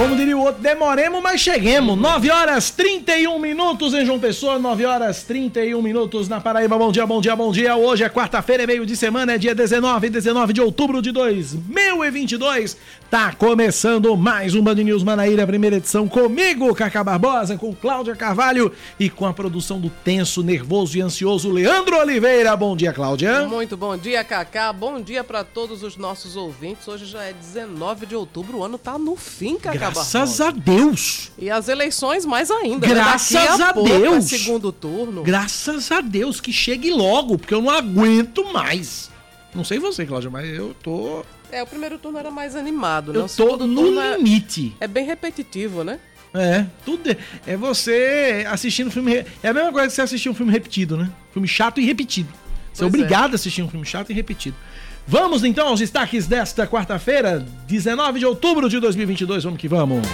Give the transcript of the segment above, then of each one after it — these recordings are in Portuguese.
Como diria o outro, demoremos, mas cheguemos. 9 horas 31 minutos em João Pessoa, 9 horas 31 minutos na Paraíba. Bom dia, bom dia, bom dia. Hoje é quarta-feira, é meio de semana, é dia 19, 19 de outubro de 2022. Tá começando mais um Band News Manaíra, primeira edição comigo, Cacá Barbosa, com Cláudia Carvalho e com a produção do tenso, nervoso e ansioso Leandro Oliveira. Bom dia, Cláudia. Muito bom dia, Cacá. Bom dia para todos os nossos ouvintes. Hoje já é 19 de outubro, o ano tá no fim, Cacá Graças Barbosa. a Deus. E as eleições mais ainda. né? Graças Daqui a pouco é Deus. segundo turno. Graças a Deus que chegue logo, porque eu não aguento mais. Não sei você, Cláudia, mas eu tô. É, o primeiro turno era mais animado, né? Eu tô no é, limite. é bem repetitivo, né? É, tudo é, é você assistindo filme. É a mesma coisa que você assistir um filme repetido, né? Filme chato e repetido. Você é Pois obrigado a assistir um filme chato e repetido. Vamos então aos destaques desta quarta-feira, 19 de outubro de 2022. Vamos que vamos.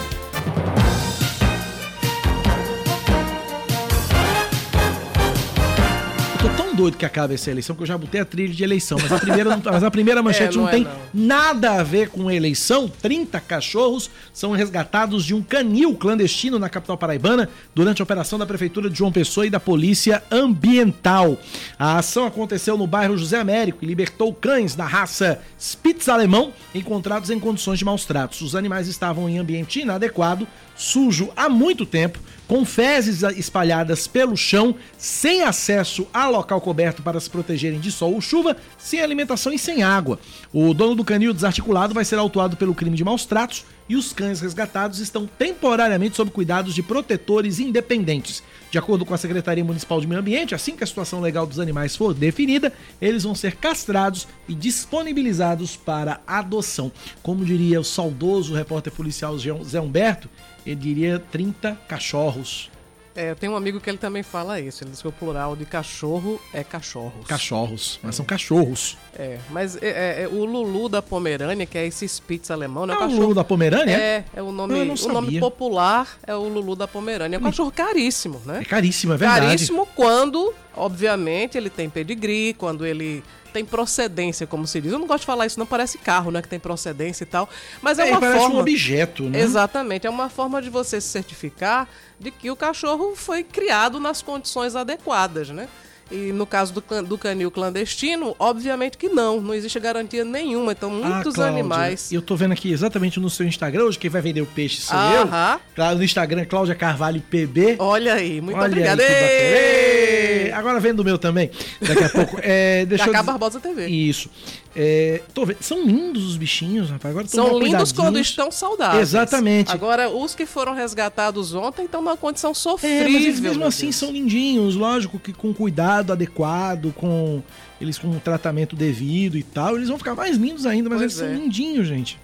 Doido que acabe essa eleição que eu já botei a trilha de eleição, mas a primeira, tá- mas a primeira manchete É, não não, é, tem não. nada a ver com eleição. 30 cachorros são resgatados de um canil clandestino na capital paraibana durante a operação da Prefeitura de João Pessoa e da Polícia Ambiental. A ação aconteceu no bairro José Américo e libertou cães da raça Spitz alemão encontrados em condições de maus tratos. Os animais estavam em ambiente inadequado, sujo há muito tempo, com fezes espalhadas pelo chão, sem acesso a local coberto para se protegerem de sol ou chuva, sem alimentação e sem água. O dono do canil desarticulado vai ser autuado pelo crime de maus tratos e os cães resgatados estão temporariamente sob cuidados de protetores independentes. De acordo com a Secretaria Municipal de Meio Ambiente, assim que a situação legal dos animais for definida, eles vão ser castrados e disponibilizados para adoção. Como diria o saudoso repórter policial Zé Humberto, ele diria 30 cachorros. É, eu tenho um amigo que ele também fala isso. Ele diz que o plural de cachorro é cachorros. Cachorros, mas são cachorros. É, mas é, é, é, o Lulu da Pomerânia, que é esse Spitz alemão, né? É o cachorro- Lulu da Pomerânia? É, é o nome, Eu não o nome popular é o Lulu da Pomerânia. É um cachorro caríssimo, né? É caríssimo, é verdade. Caríssimo quando, obviamente, ele tem pedigree, quando ele tem procedência, como se diz. Eu não gosto de falar isso, não parece carro, né? Que tem procedência e tal. Mas é, É, uma parece forma. um objeto, né? Exatamente, é uma forma de você se certificar de que o cachorro foi criado nas condições adequadas, né? E no caso do, do canil clandestino, obviamente que não, não existe garantia nenhuma. Então, muitos Ah, Cláudia, animais. Eu tô vendo aqui exatamente no seu Instagram, hoje quem vai vender o peixe sou eu. Aham. Claro, no Instagram, Cláudia Carvalho PB. Olha aí, muito Olha obrigada. aí, Agora vendo o meu também, daqui a pouco. É, deixa eu Cacá dizer- Barbosa TV. Isso. É, tô vendo. São lindos os bichinhos, rapaz. Agora São lindos quando estão saudáveis. Exatamente. Agora, os que foram resgatados ontem estão numa condição É, sofrível. mas eles mesmo assim Deus. são lindinhos, lógico que com cuidado adequado, com eles com um tratamento devido e tal, eles vão ficar mais lindos ainda, mas Pois eles são é. lindinhos, gente.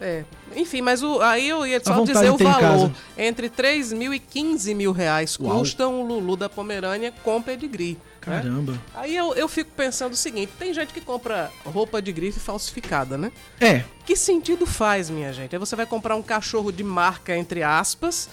É. Enfim, mas o, aí eu ia só dizer o valor. Entre 3 mil e 15 mil reais Uau. custam o Lulu da Pomerânia com pedigree. né? Caramba. Aí eu, eu fico pensando o seguinte: tem gente que compra roupa de grife falsificada, né? É, Que sentido faz, minha gente? Aí você vai comprar um cachorro de marca, entre aspas,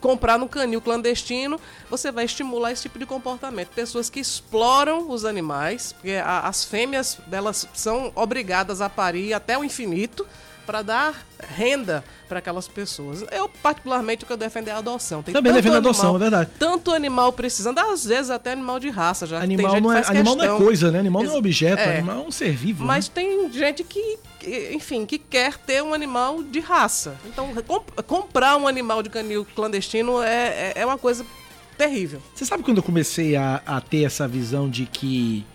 comprar no canil clandestino, você vai estimular esse tipo de comportamento. Pessoas que exploram os animais, porque as fêmeas elas são obrigadas a parir até o infinito para dar renda para aquelas pessoas. Eu, particularmente, o que eu defendo é a adoção. Tem Também defendo a adoção, é verdade. Tanto animal precisando, às vezes até animal de raça, já tem animal não é, animal não é coisa, né? Animal não é objeto, é. animal é um ser vivo. Mas né? tem gente que, que, enfim, que quer ter um animal de raça. Então, comp- comprar um animal de canil clandestino é, é, é uma coisa terrível. Você sabe quando eu comecei a, a ter essa visão de que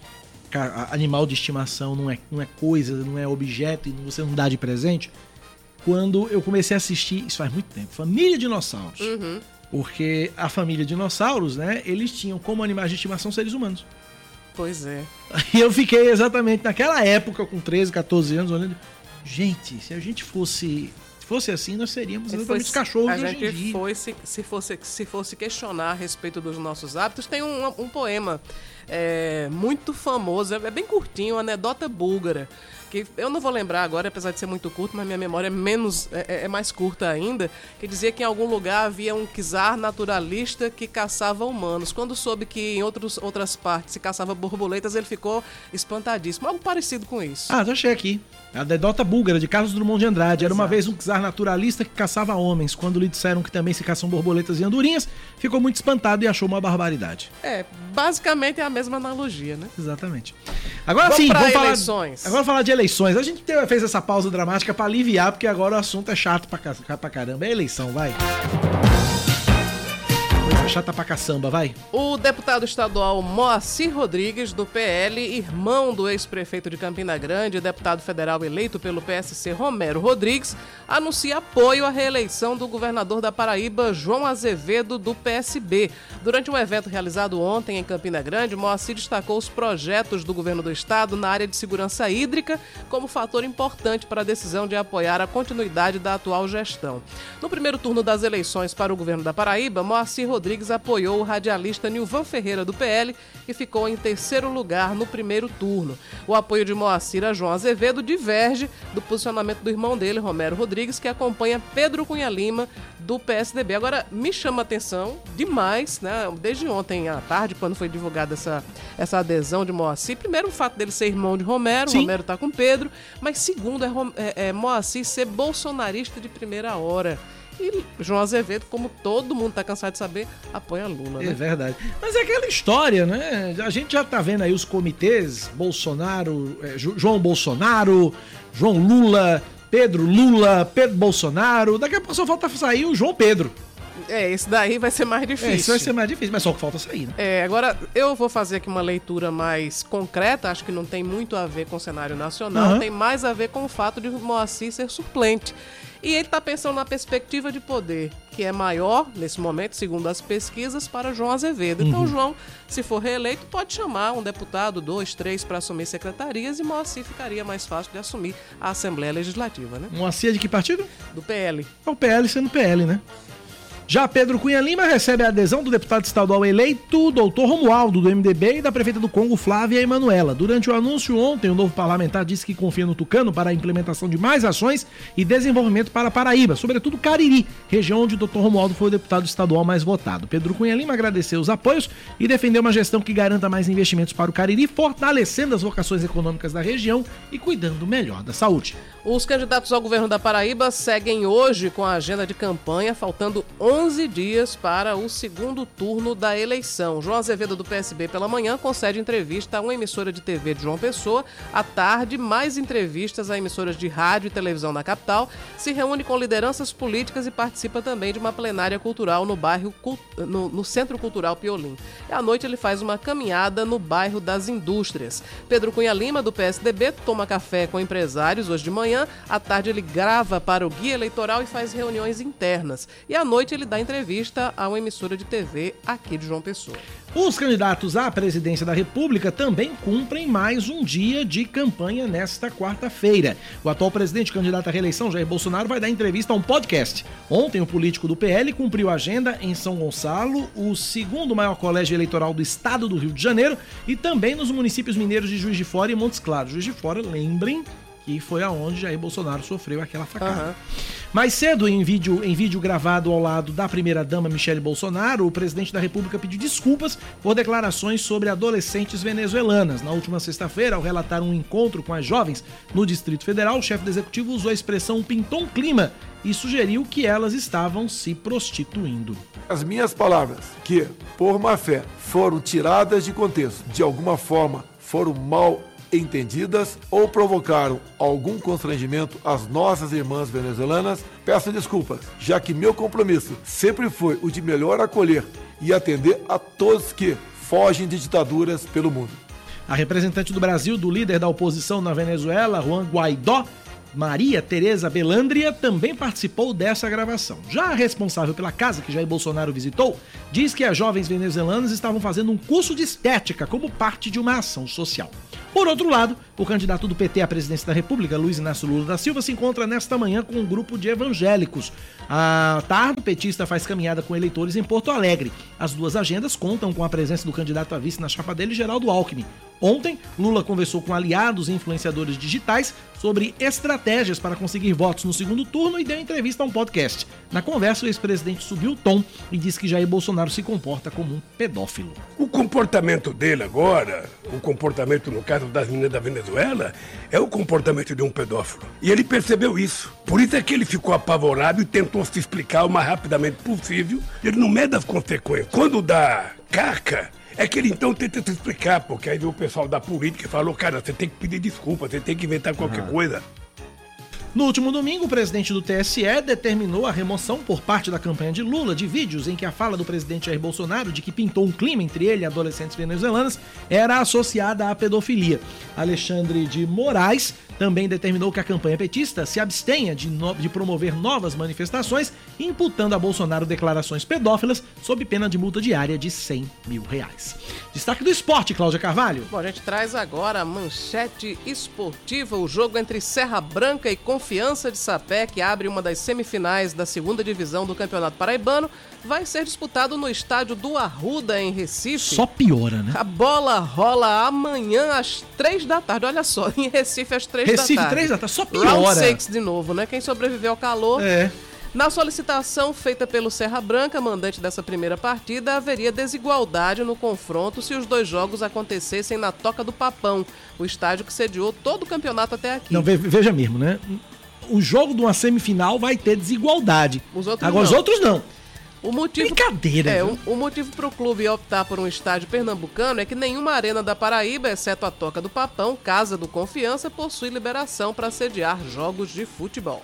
animal de estimação não é, não é coisa, não é objeto e você não dá de presente? Quando eu comecei a assistir, isso faz muito tempo, Família Dinossauros. Uhum. Porque a família dinossauros, né, eles tinham como animais de estimação seres humanos. Pois é. E eu fiquei exatamente naquela época, com 13, 14 anos, olhando. Gente, se a gente fosse. Se fosse assim, nós seríamos Se exatamente fosse- os cachorros a de hoje em gente foi, se, se, fosse, se fosse questionar a respeito dos nossos hábitos, tem um, um poema é, muito famoso, é bem curtinho, Anedota Búlgara, que eu não vou lembrar agora, apesar de ser muito curto, mas minha memória é menos é, é, é mais curta ainda, que dizia que em algum lugar havia um czar naturalista que caçava humanos. Quando soube que em outros, outras partes se caçava borboletas, ele ficou espantadíssimo. Algo parecido com isso. Ah, já achei aqui. A anedota búlgara de Carlos Drummond de Andrade. Era uma vez um czar naturalista que caçava homens. Quando lhe disseram que também se caçam borboletas e andorinhas, ficou muito espantado e achou uma barbaridade. É, basicamente é a mesma analogia, né? Exatamente. Agora Vamos sim, vamos falar, eleições. agora falar de eleições. A gente teve- fez essa pausa dramática pra aliviar, porque agora o assunto é chato pra, pra caramba. É eleição, vai. Coisa chata pra caçamba, vai. O deputado estadual Moacir Rodrigues, do PL, irmão do ex-prefeito de Campina Grande deputado federal eleito pelo PSC Romero Rodrigues, anuncia apoio à reeleição do governador da Paraíba, João Azevedo, do PSB. Durante um evento realizado ontem em Campina Grande, Moacir destacou os projetos do governo do estado na área de segurança hídrica como fator importante para a decisão de apoiar a continuidade da atual gestão. No primeiro turno das eleições para o governo da Paraíba, Moacir Rodrigues apoiou o radialista Nilvan Ferreira do PL e ficou em terceiro lugar no primeiro turno. O apoio de Moacir a João Azevedo diverge do posicionamento do irmão dele, Romero Rodrigues, que acompanha Pedro Cunha Lima do PSDB. Agora, me chama a atenção demais, né? Desde ontem à tarde, quando foi divulgada essa, essa adesão de Moacir. Primeiro, o fato dele ser irmão de Romero, Sim. Romero tá com Pedro. Mas segundo, é, é, é Moacir ser bolsonarista de primeira hora. E João Azevedo, como todo mundo tá cansado de saber, apoia Lula, É né? verdade. Mas é aquela história, né? A gente já tá vendo aí os comitês, Bolsonaro, é, João Bolsonaro, João Lula, Pedro Lula, Pedro Bolsonaro. Daqui a pouco só falta sair o João Pedro. É, esse daí vai ser mais difícil. É, isso vai ser mais difícil, mas só que falta sair, né? É, agora eu vou fazer aqui uma leitura mais concreta, acho que não tem muito a ver com o cenário nacional, Aham. tem mais a ver com o fato de Moacir ser suplente. E ele está pensando na perspectiva de poder, que é maior, nesse momento, segundo as pesquisas, para João Azevedo. Uhum. Então, João, se for reeleito, pode chamar um deputado, dois, três, para assumir secretarias e Moacir ficaria mais fácil de assumir a Assembleia Legislativa, né? Uma CIA de que partido? Do PL. É o PL sendo PL, né? Já Pedro Cunha Lima recebe a adesão do deputado estadual eleito, doutor Romualdo, do MDB, e da prefeita do Congo, Flávia Emanuela. Durante o anúncio ontem, o novo parlamentar disse que confia no Tucano para a implementação de mais ações e desenvolvimento para Paraíba, sobretudo Cariri, região onde o doutor Romualdo foi o deputado estadual mais votado. Pedro Cunha Lima agradeceu os apoios e defendeu uma gestão que garanta mais investimentos para o Cariri, fortalecendo as vocações econômicas da região e cuidando melhor da saúde. Os candidatos ao governo da Paraíba seguem hoje com a agenda de campanha, faltando 11 dias para o segundo turno da eleição. João Azevedo, do PSB, pela manhã, concede entrevista a uma emissora de TV de João Pessoa. À tarde, mais entrevistas a emissoras de rádio e televisão na capital. Se reúne com lideranças políticas e participa também de uma plenária cultural no bairro no, no Centro Cultural Piolim. E à noite ele faz uma caminhada no bairro das Indústrias. Pedro Cunha Lima, do PSDB, toma café com empresários hoje de manhã. À tarde ele grava para o guia eleitoral e faz reuniões internas. E à noite ele dá entrevista a uma emissora de TV aqui de João Pessoa. Os candidatos à presidência da República também cumprem mais um dia de campanha nesta quarta-feira. O atual presidente candidato à reeleição, Jair Bolsonaro, vai dar entrevista a um podcast. Ontem, o político do PL cumpriu agenda em São Gonçalo, o segundo maior colégio eleitoral do estado do Rio de Janeiro, e também nos municípios mineiros de Juiz de Fora e Montes Claros. Juiz de Fora, lembrem que foi aonde Jair Bolsonaro sofreu aquela facada. Aham. Mais cedo, em vídeo, em vídeo gravado ao lado da primeira-dama Michele Bolsonaro, o presidente da República pediu desculpas por declarações sobre adolescentes venezuelanas. Na última sexta-feira, ao relatar um encontro com as jovens no Distrito Federal, o chefe do executivo usou a expressão pintou um clima e sugeriu que elas estavam se prostituindo. As minhas palavras, que, por má fé, foram tiradas de contexto, de alguma forma foram mal entendidas ou provocaram algum constrangimento às nossas irmãs venezuelanas, peço desculpas, já que meu compromisso sempre foi o de melhor acolher e atender a todos que fogem de ditaduras pelo mundo. A representante do Brasil, do líder da oposição na Venezuela, Juan Guaidó, Maria Tereza Belandria, também participou dessa gravação. Já a responsável pela casa que Jair Bolsonaro visitou, diz que as jovens venezuelanas estavam fazendo um curso de estética como parte de uma ação social. Por outro lado, o candidato do PT à presidência da República, Luiz Inácio Lula da Silva, se encontra nesta manhã com um grupo de evangélicos. À tarde, o petista faz caminhada com eleitores em Porto Alegre. As duas agendas contam com a presença do candidato a vice na chapa dele, Geraldo Alckmin. Ontem, Lula conversou com aliados e influenciadores digitais sobre estratégias para conseguir votos no segundo turno e deu entrevista a um podcast. Na conversa, o ex-presidente subiu o tom e disse que Jair Bolsonaro se comporta como um pedófilo. O comportamento dele agora, o comportamento no caso das meninas da Venezuela, é o comportamento de um pedófilo. E ele percebeu isso. Por isso é que ele ficou apavorado e tentou se explicar o mais rapidamente possível. Ele não mede as consequências. Quando dá carca, é que ele então tenta se explicar, porque aí o pessoal da política falou, cara, você tem que pedir desculpa, você tem que inventar qualquer coisa. No último domingo, o presidente do TSE determinou a remoção por parte da campanha de Lula de vídeos em que a fala do presidente Jair Bolsonaro de que pintou um clima entre ele e adolescentes venezuelanas era associada à pedofilia. Alexandre de Moraes também determinou que a campanha petista se abstenha de, no... de promover novas manifestações, imputando a Bolsonaro declarações pedófilas sob pena de multa diária de 100 mil reais. Destaque do esporte, Cláudia Carvalho. Bom, a gente traz agora a manchete esportiva, o jogo entre Serra Branca e Confiança de Sapé, que abre uma das semifinais da segunda divisão do Campeonato Paraibano, vai ser disputado no estádio do Arruda, em Recife. Só piora, né? A bola rola amanhã às três da tarde. Olha só, em Recife às três Recife, da tarde. três da tarde, só Round piora. 6 de novo, né? Quem sobreviveu ao calor. É. Na solicitação feita pelo Serra Branca, mandante dessa primeira partida, haveria desigualdade no confronto se os dois jogos acontecessem na Toca do Papão, o estádio que sediou todo o campeonato até aqui. Não, ve- veja mesmo, né? O jogo de uma semifinal vai ter desigualdade. Os outros Agora, os não. outros não. O motivo, Brincadeira, É, viu? o, o motivo para o clube optar por um estádio pernambucano é que nenhuma arena da Paraíba, exceto a Toca do Papão, Casa do Confiança, possui liberação para sediar jogos de futebol.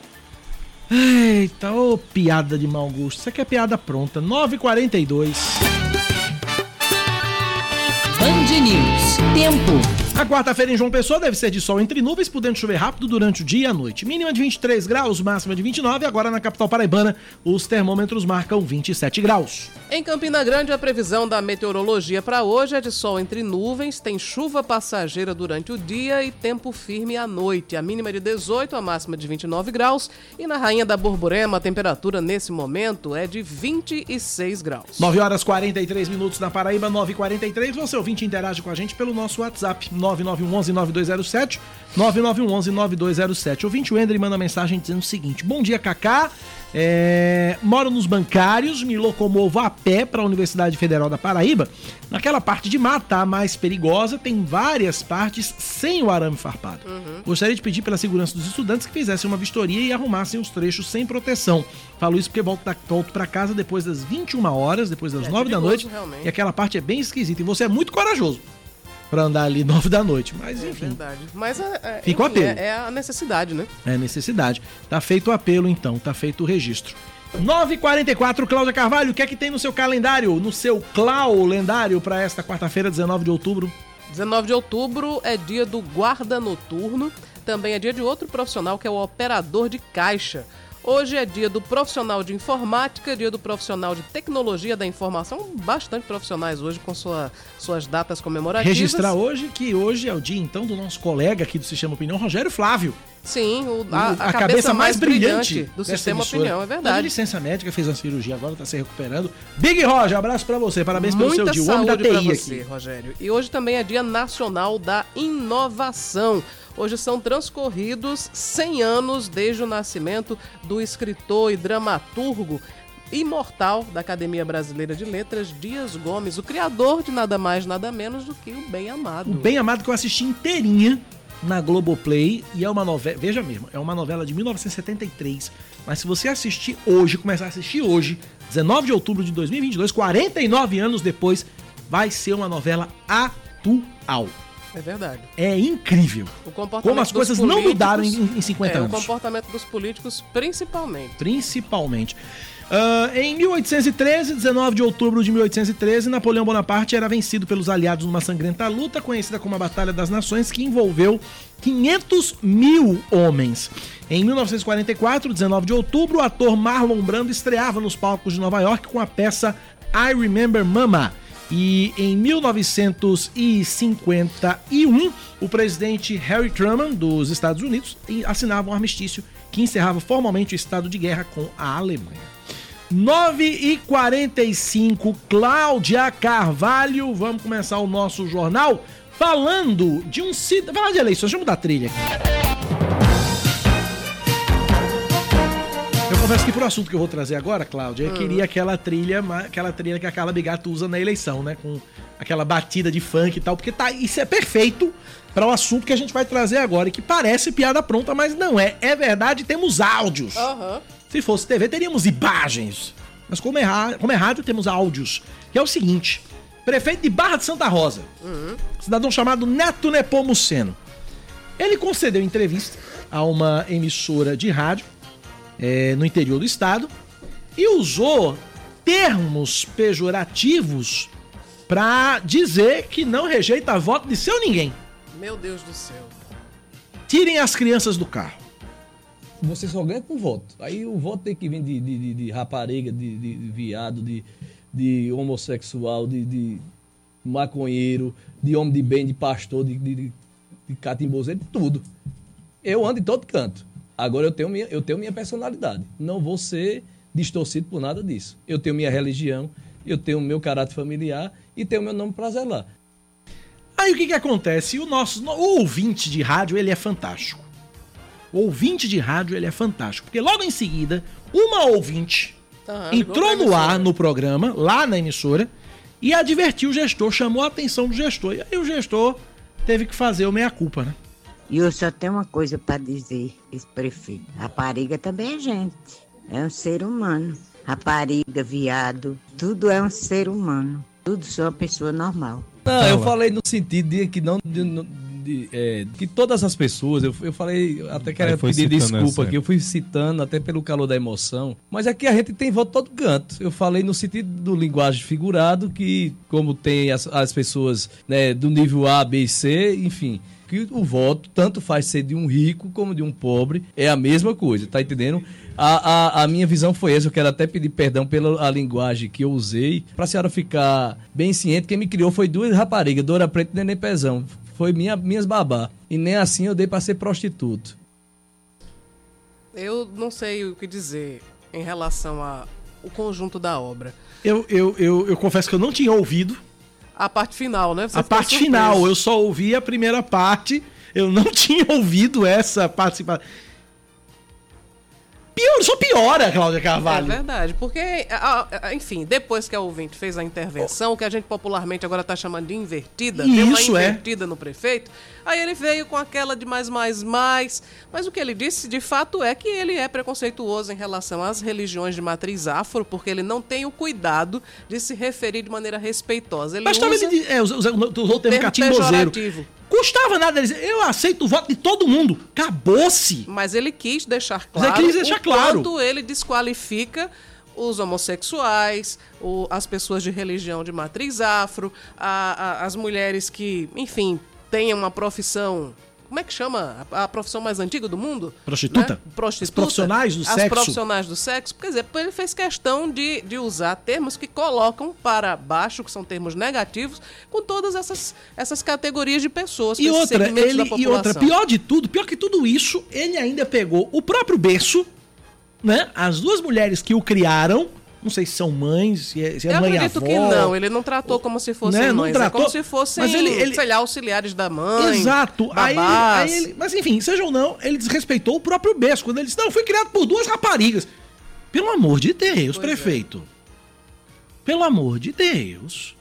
Eita, ô piada de mau gosto. Isso aqui é piada pronta. 9h42. Band News. Tempo. A quarta-feira em João Pessoa deve ser de sol entre nuvens, podendo chover rápido durante o dia e a noite. Mínima de 23 graus, máxima de 29. Agora na capital paraibana, os termômetros marcam 27 graus. Em Campina Grande, a previsão da meteorologia para hoje é de sol entre nuvens, tem chuva passageira durante o dia e tempo firme à noite. A mínima de 18, a máxima de 29 graus. E na Rainha da Borborema, a temperatura nesse momento é de 26 graus. 9 horas 43 minutos na Paraíba, 9h43. Você ouvinte interage com a gente pelo nosso WhatsApp, 9911-9207, 9911-9207. Ouvinte Wender manda mensagem dizendo o seguinte: Bom dia, Cacá. É, moro nos bancários, me locomovo a pé para a Universidade Federal da Paraíba. Naquela parte de mata, a mais perigosa, tem várias partes sem o arame farpado. Gostaria de pedir pela segurança dos estudantes que fizessem uma vistoria e arrumassem os trechos sem proteção. Falo isso porque volto, da- volto para casa depois das 21 horas, depois das É 9 da noite. realmente. E aquela parte é bem esquisita. E você é muito corajoso para andar ali 9 da noite. Mas É enfim, verdade. Mas é, é, Fica o apelo. é, é a necessidade, né? é necessidade. Tá feito o apelo então, tá feito o registro. 9h44, Cláudia Carvalho, o que é que tem no seu calendário, no seu Clau lendário para esta quarta-feira, 19 de outubro? 19 de outubro é dia do guarda noturno. Também é dia de outro profissional que é o operador de caixa. Hoje é dia do profissional de informática, dia do profissional de tecnologia da informação. Bastante profissionais hoje com sua- suas datas comemorativas. Registrar hoje que hoje é o dia então do nosso colega aqui do Sistema Opinião, Rogério Flávio. Sim, o- a, a cabeça, mais brilhante, do dessa sistema emissora. opinião, é de verdade. licença médica, fez uma cirurgia agora, tá se recuperando. Big Roger, abraço pra você, parabéns pelo Muita seu dia, o homem da pra TI você, aqui. Rogério. E hoje também é Dia Nacional da Inovação. Hoje são transcorridos 100 anos desde o nascimento do escritor e dramaturgo imortal da Academia Brasileira de Letras, Dias Gomes, o criador de nada mais, nada menos do que o Bem Amado. O Bem Amado que eu assisti inteirinha na Globoplay e é uma novela, veja mesmo, é uma novela de 1973, mas se você assistir hoje, começar a assistir hoje, 19 de outubro de 2022, 49 anos depois, vai ser uma novela atual. É verdade. É incrível. Como as coisas não mudaram em, em 50 é, anos. o comportamento dos políticos, principalmente. principalmente. Ah, em 1813, 19 de outubro de 1813, Napoleão Bonaparte era vencido pelos aliados numa sangrenta luta conhecida como a Batalha das Nações, que envolveu 500 mil homens. Em 1944, 19 de outubro, o ator Marlon Brando estreava nos palcos de Nova York com a peça I Remember Mama. E em 1951, o presidente Harry Truman dos Estados Unidos assinava um armistício que encerrava formalmente o estado de guerra com a Alemanha. 9 e 45 Cláudia Carvalho, vamos começar o nosso jornal falando de um cidadão. Falar de eleições, deixa eu mudar a trilha aqui. Confesso que pro assunto que eu vou trazer agora, Cláudia, eu queria aquela trilha, aquela trilha que a Carla Bigato usa na eleição, né? Com aquela batida de funk e tal, porque tá, isso é perfeito para o assunto que a gente vai trazer agora, e que parece piada pronta, mas não é. É verdade, temos áudios. Aham. Se fosse TV, teríamos imagens. Mas como é, como é rádio, temos áudios. Que é o seguinte: prefeito de Barra de Santa Rosa, cidadão chamado Neto Nepomuceno. Ele concedeu entrevista a uma emissora de rádio eh, no interior do estado e usou termos pejorativos para dizer que não rejeita voto de seu ninguém. Meu Deus do céu. Tirem as crianças do carro. você só ganha com voto. Aí o voto tem que vir de, de, de- de rapariga, de, de- de viado, de, de homossexual, de, de maconheiro, de homem de bem, de pastor, de, de, de, de catimbozeiro, de tudo. Eu ando em todo canto. Agora eu tenho, minha, eu tenho minha personalidade. Não vou ser distorcido por nada disso. Eu tenho minha religião, eu tenho meu caráter familiar e tenho meu nome pra zelar. Aí o que que acontece? O nosso o ouvinte de rádio, ele é fantástico. O ouvinte de rádio, ele é fantástico. Porque logo em seguida, uma ouvinte ligou entrou no ar no programa, lá na emissora, e advertiu o gestor, chamou a atenção do gestor. E aí o gestor teve que fazer o meia-culpa, né? E eu só tenho uma coisa para dizer, esse prefeito. Rapariga também é gente. É um ser humano. Rapariga, viado, tudo é um ser humano. Tudo só uma pessoa normal. Não, eu falei no sentido de que não. de- no- de, é, que todas as pessoas, eu, eu falei, até quero pedir desculpa aqui, eu fui citando até pelo calor da emoção, mas aqui a gente tem voto todo canto. Eu falei no sentido do linguagem figurado, que como tem as, as pessoas né, do nível A, B e C, enfim, que o voto tanto faz ser de um rico como de um pobre, é a mesma coisa, tá entendendo? A, a, a minha visão foi essa, eu quero até pedir perdão pela a linguagem que eu usei, pra senhora ficar bem ciente, quem me criou foi duas raparigas, Dora Preta e Neném Pezão. Foi minha, minhas babá. E nem assim eu dei pra ser prostituto. Eu não sei o que dizer em relação ao conjunto da obra. Eu, eu, eu, eu confesso que eu não tinha ouvido A parte final, né? Você a parte surpreso. final. Eu só ouvi a primeira parte. Eu não tinha ouvido essa participação. Pior, só piora, Cláudia É Carvalho. verdade, porque, enfim, depois que a ouvinte fez a intervenção, que a gente popularmente agora tá chamando de invertida, deu uma Isso, é. invertida no prefeito, aí ele veio com aquela de mais, mais, mais, mas o que ele disse de fato é que ele é preconceituoso em relação às religiões de matriz afro, porque ele não tem o cuidado de se referir de maneira respeitosa. Ele Mas talvez usa ele é, usou o termo termo catimbozeiro. Custava nada ele eu aceito o voto de todo mundo. Acabou-se. Mas ele quis deixar Mas ele claro quis deixar claro. quanto ele desqualifica os homossexuais, o- as pessoas de religião de matriz afro, a- a- as mulheres que, enfim, têm uma profissão. Como é que chama? A, a profissão mais antiga do mundo? Prostituta? Né? Prostituta. As profissionais do As sexo. profissionais do sexo. Quer dizer, ele fez questão de, de usar termos que colocam para baixo, que são termos negativos, com todas essas, essas categorias de pessoas. E outra, ele, e outra, pior de tudo, pior que tudo isso, ele ainda pegou o próprio berço, né? As duas mulheres que o criaram, não sei se são mães, se é, se é Eu mãe acredito avó. que não, ele não tratou como se fossem Né, não mães, é tratou, como se fossem, mas ele- ele- sei lá, auxiliares da mãe, Exato. Aí, aí ele- mas enfim, seja ou não, ele desrespeitou o próprio berço. Quando ele disse, não, eu fui criado por duas raparigas. Pelo amor de Deus, Pois é. prefeito. Pelo amor de Deus.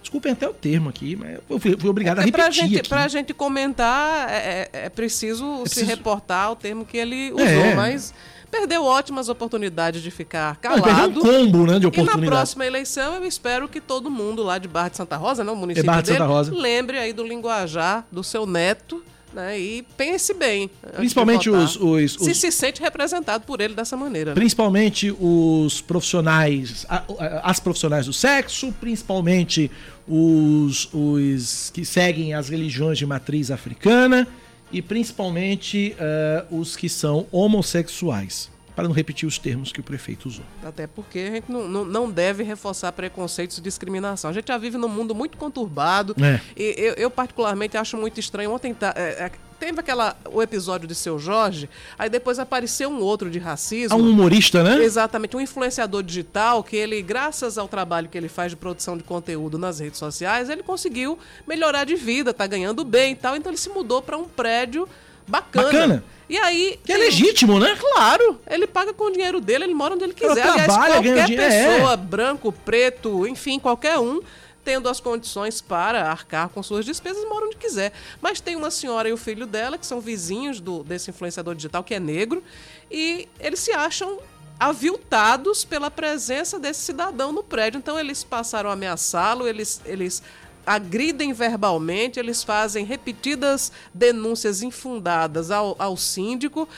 Desculpem até o termo aqui, mas eu fui, fui obrigado a Porque pra repetir gente, aqui. pra gente comentar, é, é- é preciso se preciso- reportar o termo que ele usou, É. mas perdeu ótimas oportunidades de ficar calado. um combo né, de E na próxima eleição eu espero que todo mundo lá de Barra de Santa Rosa, não, o município Barra de dele, Santa Rosa. lembre aí do linguajar do seu neto, né, e pense bem. Principalmente votar. os- os- Se os- se sente representado por ele dessa maneira. né? Principalmente os profissionais, as profissionais do sexo, principalmente os, os que seguem as religiões de matriz africana e principalmente eh, os que são homossexuais. para não repetir os termos que o prefeito usou. Até porque a gente não, não, não deve reforçar preconceitos e discriminação. A gente já vive num mundo muito conturbado. É. E eu, eu particularmente, acho muito estranho. Ontem tá, é, é, teve aquela, o episódio de Seu Jorge, aí depois apareceu um outro de racismo. Há um humorista, né? Exatamente, um influenciador digital que ele, graças ao trabalho que ele faz de produção de conteúdo nas redes sociais, ele conseguiu melhorar de vida, tá ganhando bem e tal, então ele se mudou para um prédio bacana. Bacana. E aí. Que é legítimo, né? Claro, ele paga com o dinheiro dele, ele mora onde ele quiser. Ela Aliás, trabalha, ganha qualquer dinheiro, pessoa, é. branco, preto, enfim, qualquer um, tendo as condições para arcar com suas despesas, mora onde quiser. Mas tem uma senhora e o filho dela, que são vizinhos do, desse influenciador digital, que é negro, e eles se acham aviltados pela presença desse cidadão no prédio. Então eles passaram a ameaçá-lo, eles, eles agridem verbalmente, eles fazem repetidas denúncias infundadas ao, ao síndico.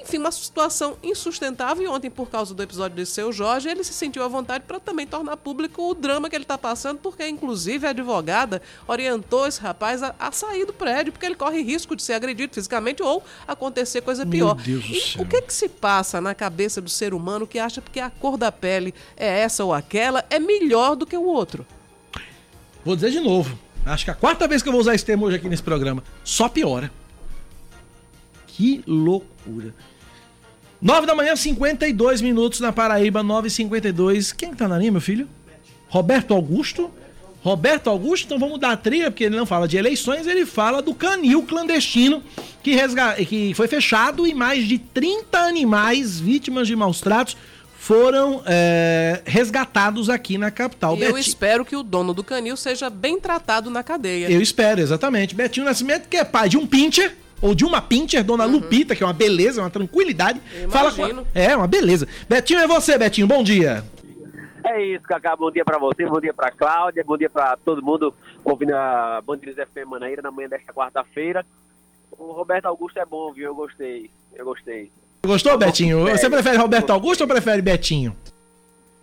Enfim, uma situação insustentável. E ontem, por causa do episódio de seu Jorge, ele se sentiu à vontade para também tornar público o drama que ele está passando, porque, inclusive, a advogada orientou esse rapaz a, a sair do prédio, porque ele corre risco de ser agredido fisicamente ou acontecer coisa Meu pior. Deus do E céu. o que, que se passa na cabeça do ser humano que acha que a cor da pele é essa ou aquela é melhor do que o outro? Vou dizer de novo. Acho que a quarta vez que eu vou usar esse termo hoje aqui nesse programa. Só piora. Que loucura. 9 da manhã, 52 minutos na Paraíba, 9h52. Quem que tá na linha, meu filho? Roberto Augusto. Roberto Augusto, então vamos dar a trilha, porque ele não fala de eleições, ele fala do canil clandestino que, resga... que foi fechado e mais de 30 animais vítimas de maus tratos foram é, resgatados aqui na capital. Eu Beti- espero que o dono do canil seja bem tratado na cadeia. Eu espero, exatamente. Betinho Nascimento, que é pai de um pincher, ou de uma pincher, dona Lupita, que é uma beleza, uma tranquilidade. Fala com. É, uma beleza. Betinho, é você, Betinho, bom dia. É isso, Cacá. Bom dia pra você, bom dia pra Cláudia, bom dia pra todo mundo ouvindo a Bandeiras FM Manaíra na manhã desta quarta-feira. O Roberto Augusto é bom, viu? Eu gostei. Eu gostei. Gostou, Betinho? É, Você prefere Roberto. Augusto ou prefere Betinho?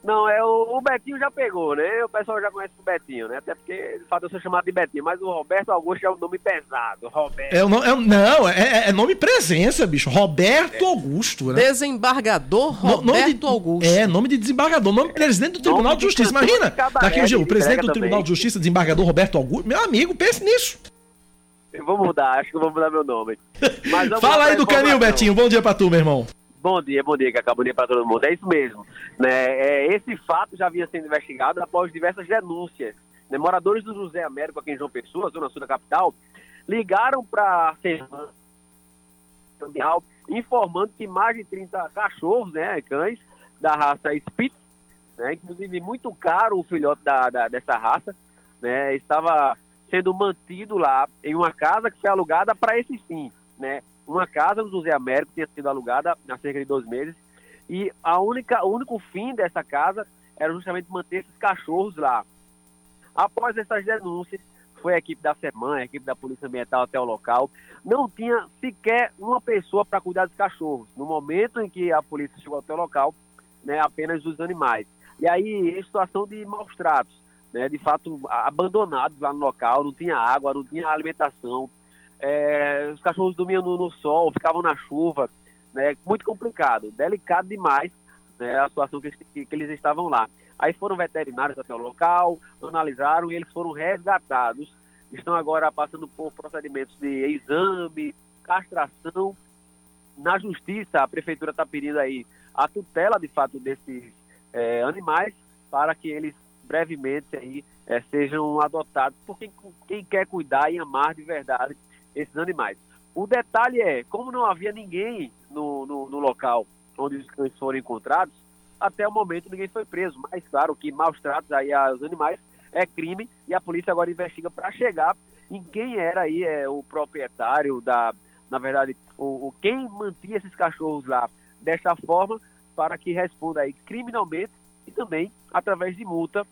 Não, é o, o Betinho já pegou, né? O pessoal já conhece o Betinho, né? Até porque de fato eu sou chamado de Betinho, mas o Roberto Augusto é um nome pesado. Roberto. É, o no- é o- não, é, é nome presença, bicho. Roberto Augusto, né? Desembargador No- Roberto de- Augusto. É, nome de desembargador, nome de presidente do Tribunal Nome de Justiça. Imagina, daqui hoje, o ele presidente do Tribunal também. de Justiça, desembargador Roberto Augusto. Meu amigo, pense nisso. Eu vou mudar, acho que eu vou mudar meu nome. Fala aí do canil. Betinho. Bom dia pra tu, meu irmão. Bom dia, bom dia, Cacá. Bom dia para todo mundo. É isso mesmo. Né? É, esse fato já vinha sendo investigado após diversas denúncias. Né? Moradores do José Américo, aqui em João Pessoa, zona sul da capital, ligaram para a Mundial informando que mais de 30 cachorros, né, cães, da raça Spitz, né, inclusive muito caro o filhote da, da- dessa raça, né, estava sendo mantido lá em uma casa que foi alugada para esse fim, né, uma casa do José Américo tinha sido alugada há cerca de dois meses e a única, o único fim dessa casa era justamente manter esses cachorros lá. Após essas denúncias, foi a equipe da SEMAN, a equipe da Polícia Ambiental até o local. Não tinha sequer uma pessoa para cuidar dos cachorros. No momento em que a polícia chegou até o local, né, apenas os animais. E aí, em situação de maus tratos, né, de fato, abandonados lá no local, não tinha água, não tinha alimentação. É, os cachorros dormiam no, no sol, ficavam na chuva, né, muito complicado, delicado demais né, a situação que, que, que eles estavam lá. Aí foram veterinários até o local, analisaram e eles foram resgatados. Estão agora passando por procedimentos de exame, castração. Na justiça, a prefeitura está pedindo aí a tutela, de fato, desses eh, animais para que eles brevemente aí eh, sejam adotados por quem, quem quer cuidar e amar de verdade esses animais. O detalhe é, como não havia ninguém no, no, no local onde os cães foram encontrados, até o momento ninguém foi preso. Mas claro que maus tratos aí aos animais é crime e a polícia agora investiga para chegar em quem era aí é, o proprietário da, na verdade, o, o quem mantinha esses cachorros lá desta forma para que responda aí criminalmente e também através de multa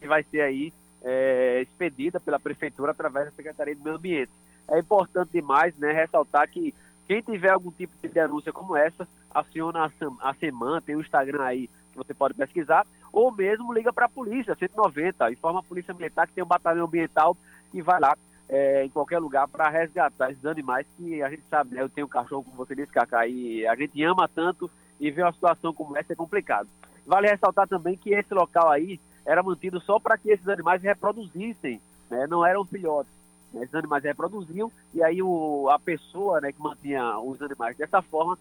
que vai ser aí é, expedida pela prefeitura através da Secretaria do Meio Ambiente. É importante demais, né, ressaltar que quem tiver algum tipo de denúncia como essa, aciona a, Sam- a SEMAN, tem o Instagram aí que você pode pesquisar, ou mesmo liga para a polícia, 190, informa a polícia militar que tem um batalhão ambiental que vai lá é, em qualquer lugar para resgatar esses animais que a gente sabe, né? Eu tenho um cachorro, como você disse, Cacá, e a gente ama tanto e ver uma situação como essa é complicado. Vale ressaltar também que esse local aí era mantido só para que esses animais reproduzissem, né? não eram filhotes. Né? Esses animais reproduziam e aí o, a pessoa né, que mantinha os animais dessa forma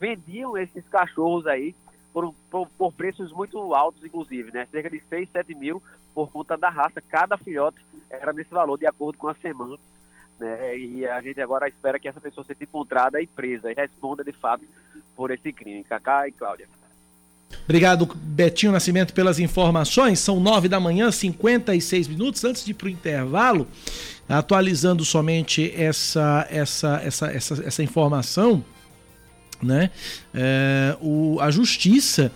vendiam esses cachorros aí por, por, por, preços muito altos, inclusive, né? Cerca de 6, 7 mil por conta da raça. Cada filhote era nesse valor, de acordo com a semana. Né? E a gente agora espera que essa pessoa seja encontrada e presa e responda de fato por esse crime. Cacá e Cláudia. Obrigado, Betinho Nascimento, pelas informações. São nove da manhã, 56 minutos. Antes de ir para o intervalo, atualizando somente essa, essa, essa, essa, essa informação, né? É, o, a justiça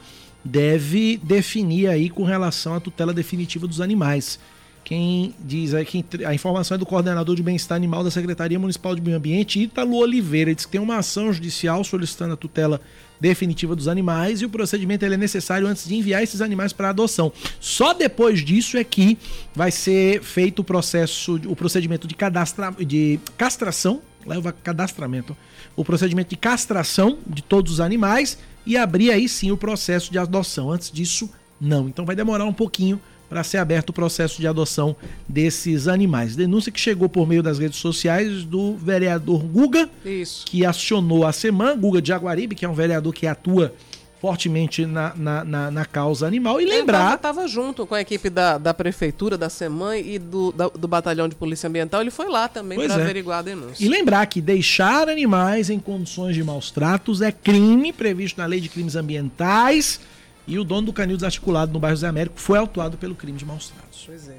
deve definir aí com relação à tutela definitiva dos animais. Quem diz aqui, a informação é do coordenador de bem-estar animal da Secretaria Municipal de Meio Ambiente, Ítalo Oliveira. Diz que tem uma ação judicial solicitando a tutela definitiva dos animais e o procedimento é necessário antes de enviar esses animais para adoção. Só depois disso é que vai ser feito o processo, o procedimento de, cadastra, de castração, leva cadastramento, o procedimento de castração de todos os animais e abrir aí sim o processo de adoção. Antes disso, não. Então vai demorar um pouquinho para ser aberto o processo de adoção desses animais. Denúncia que chegou por meio das redes sociais do vereador Guga, Isso. que acionou a SEMAN, Guga de Jaguaribe, que é um vereador que atua fortemente na, na, na, na causa animal. E lembrar. Ele estava junto com a equipe da, da prefeitura, da SEMAN e do, da, do Batalhão de Polícia Ambiental. Ele foi lá também para é. averiguar a denúncia. E lembrar que deixar animais em condições de maus tratos é crime previsto na Lei de Crimes Ambientais e o dono do canil desarticulado no bairro Zé Américo foi autuado pelo crime de maus tratos. Pois é.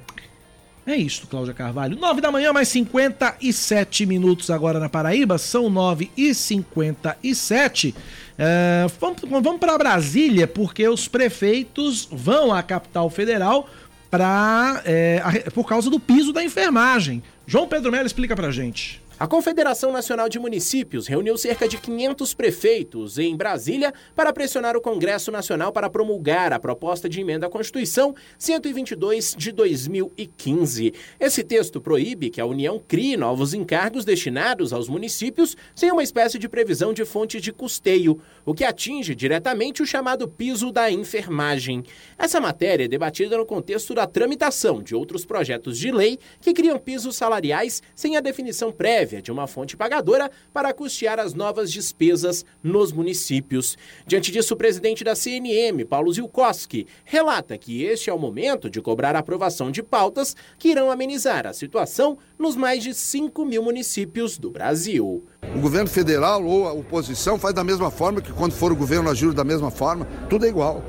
É isso, Cláudia Carvalho. 9 da manhã, mais 57 minutos agora na Paraíba. São 9 e 57. É, vamos vamos para Brasília, porque os prefeitos vão à capital federal pra, é, por causa do piso da enfermagem. João Pedro Melo explica pra gente. A Confederação Nacional de Municípios reuniu cerca de 500 prefeitos em Brasília para pressionar o Congresso Nacional para promulgar a proposta de emenda à Constituição 122 de 2015. Esse texto proíbe que a União crie novos encargos destinados aos municípios sem uma espécie de previsão de fontes de custeio, o que atinge diretamente o chamado piso da enfermagem. Essa matéria é debatida no contexto da tramitação de outros projetos de lei que criam pisos salariais sem a definição prévia prévia de uma fonte pagadora para custear as novas despesas nos municípios. Diante disso, o presidente da CNM, Paulo Zilkowski, relata que este é o momento de cobrar a aprovação de pautas que irão amenizar a situação nos mais de 5 mil municípios do Brasil. O governo federal ou a oposição faz da mesma forma que quando for o governo agir da mesma forma, tudo é igual.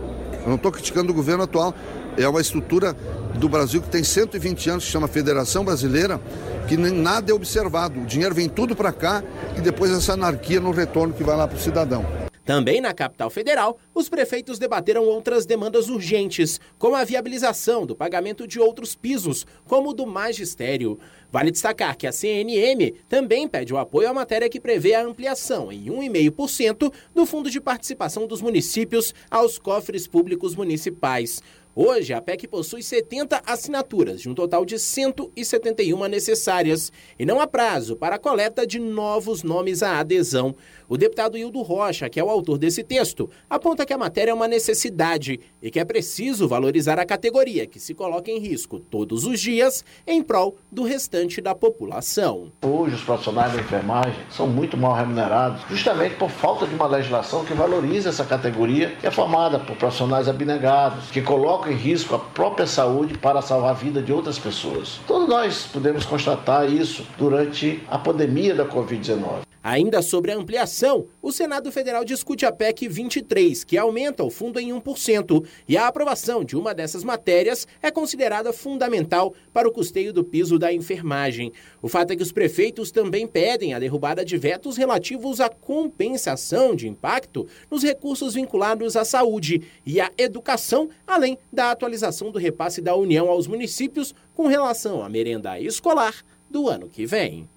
Eu não estou criticando o governo atual, é uma estrutura do Brasil que tem 120 anos, que chama Federação Brasileira, que nada é observado. O dinheiro vem tudo para cá e depois essa anarquia no retorno que vai lá para o cidadão. Também na capital federal, os prefeitos debateram outras demandas urgentes, como a viabilização do pagamento de outros pisos, como o do magistério. Vale destacar que a CNM também pede o apoio à matéria que prevê a ampliação em 1,5% do fundo de participação dos municípios aos cofres públicos municipais. Hoje, a PEC possui 70 assinaturas, de um total de 171 necessárias, e não há prazo para a coleta de novos nomes à adesão. O deputado Hildo Rocha, que é o autor desse texto, aponta que a matéria é uma necessidade e que é preciso valorizar a categoria, que se coloca em risco todos os dias em prol do restante da população. Hoje, os profissionais da enfermagem são muito mal remunerados, justamente por falta de uma legislação que valorize essa categoria, que é formada por profissionais abnegados, que colocam em risco a própria saúde para salvar a vida de outras pessoas. Todos nós podemos constatar isso durante a pandemia da Covid-19. Ainda sobre a ampliação, o Senado Federal discute a PEC 23, que aumenta o fundo em 1%, e a aprovação de uma dessas matérias é considerada fundamental para o custeio do piso da enfermagem. O fato é que os prefeitos também pedem a derrubada de vetos relativos à compensação de impacto nos recursos vinculados à saúde e à educação, além da atualização do repasse da União aos municípios com relação à merenda escolar do ano que vem.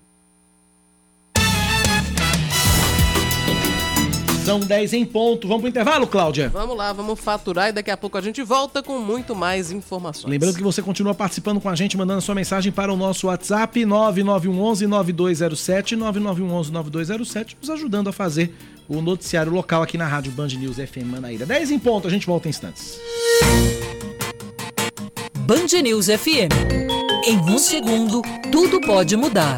São 10 em ponto. Vamos pro intervalo, Cláudia? Vamos lá, vamos faturar e daqui a pouco a gente volta com muito mais informações. Lembrando que você continua participando com a gente, mandando sua mensagem para o nosso WhatsApp 9911 9207 9911 9207, nos ajudando a fazer o noticiário local aqui na Rádio Band News FM Manaíra. 10 em ponto, a gente volta em instantes. Band News FM. Em um segundo, tudo pode mudar.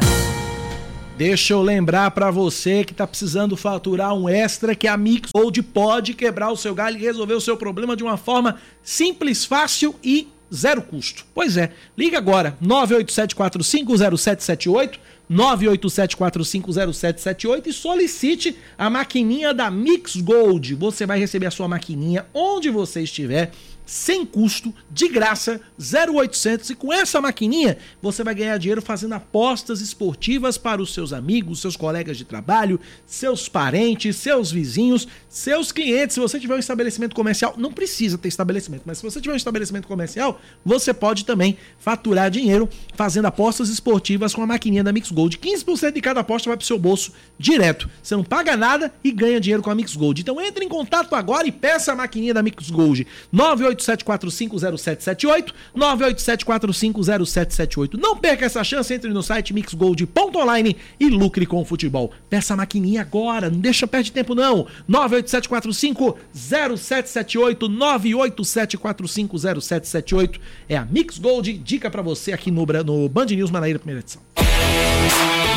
Deixa eu lembrar para você que tá precisando faturar um extra que a Mix Gold pode quebrar o seu galho e resolver o seu problema de uma forma simples, fácil e zero custo. Pois é, liga agora 987450778 987450778 e solicite a maquininha da Mix Gold. Você vai receber a sua maquininha onde você estiver sem custo, de graça, 0800 e com essa maquininha você vai ganhar dinheiro fazendo apostas esportivas para os seus amigos, seus colegas de trabalho, seus parentes, seus vizinhos, seus clientes. Se você tiver um estabelecimento comercial, não precisa ter estabelecimento, mas se você tiver um estabelecimento comercial, você pode também faturar dinheiro fazendo apostas esportivas com a maquininha da Mix Gold. 15% de cada aposta vai para o seu bolso direto. Você não paga nada e ganha dinheiro com a Mix Gold. Então entre em contato agora e peça a maquininha da Mix Gold. 98 987450778, 987450778. Não perca essa chance, entre no site mixgold.online e lucre com o futebol. Peça a maquininha agora, não deixa perder tempo não. 987450778, 987450778. É a Mix Gold, dica para você aqui no, no Band News Manaíra, primeira edição.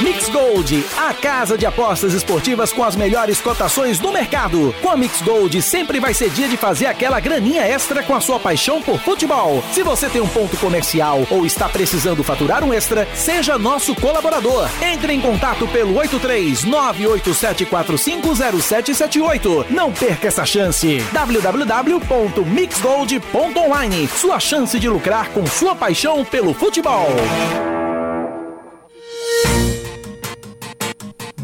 Mix Gold, a casa de apostas esportivas com as melhores cotações do mercado. Com a Mix Gold sempre vai ser dia de fazer aquela graninha extra com a sua paixão por futebol. Se você tem um ponto comercial ou está precisando faturar um extra, seja nosso colaborador. Entre em contato pelo 83987450778. Não perca essa chance. www.mixgold.online. Sua chance de lucrar com sua paixão pelo futebol.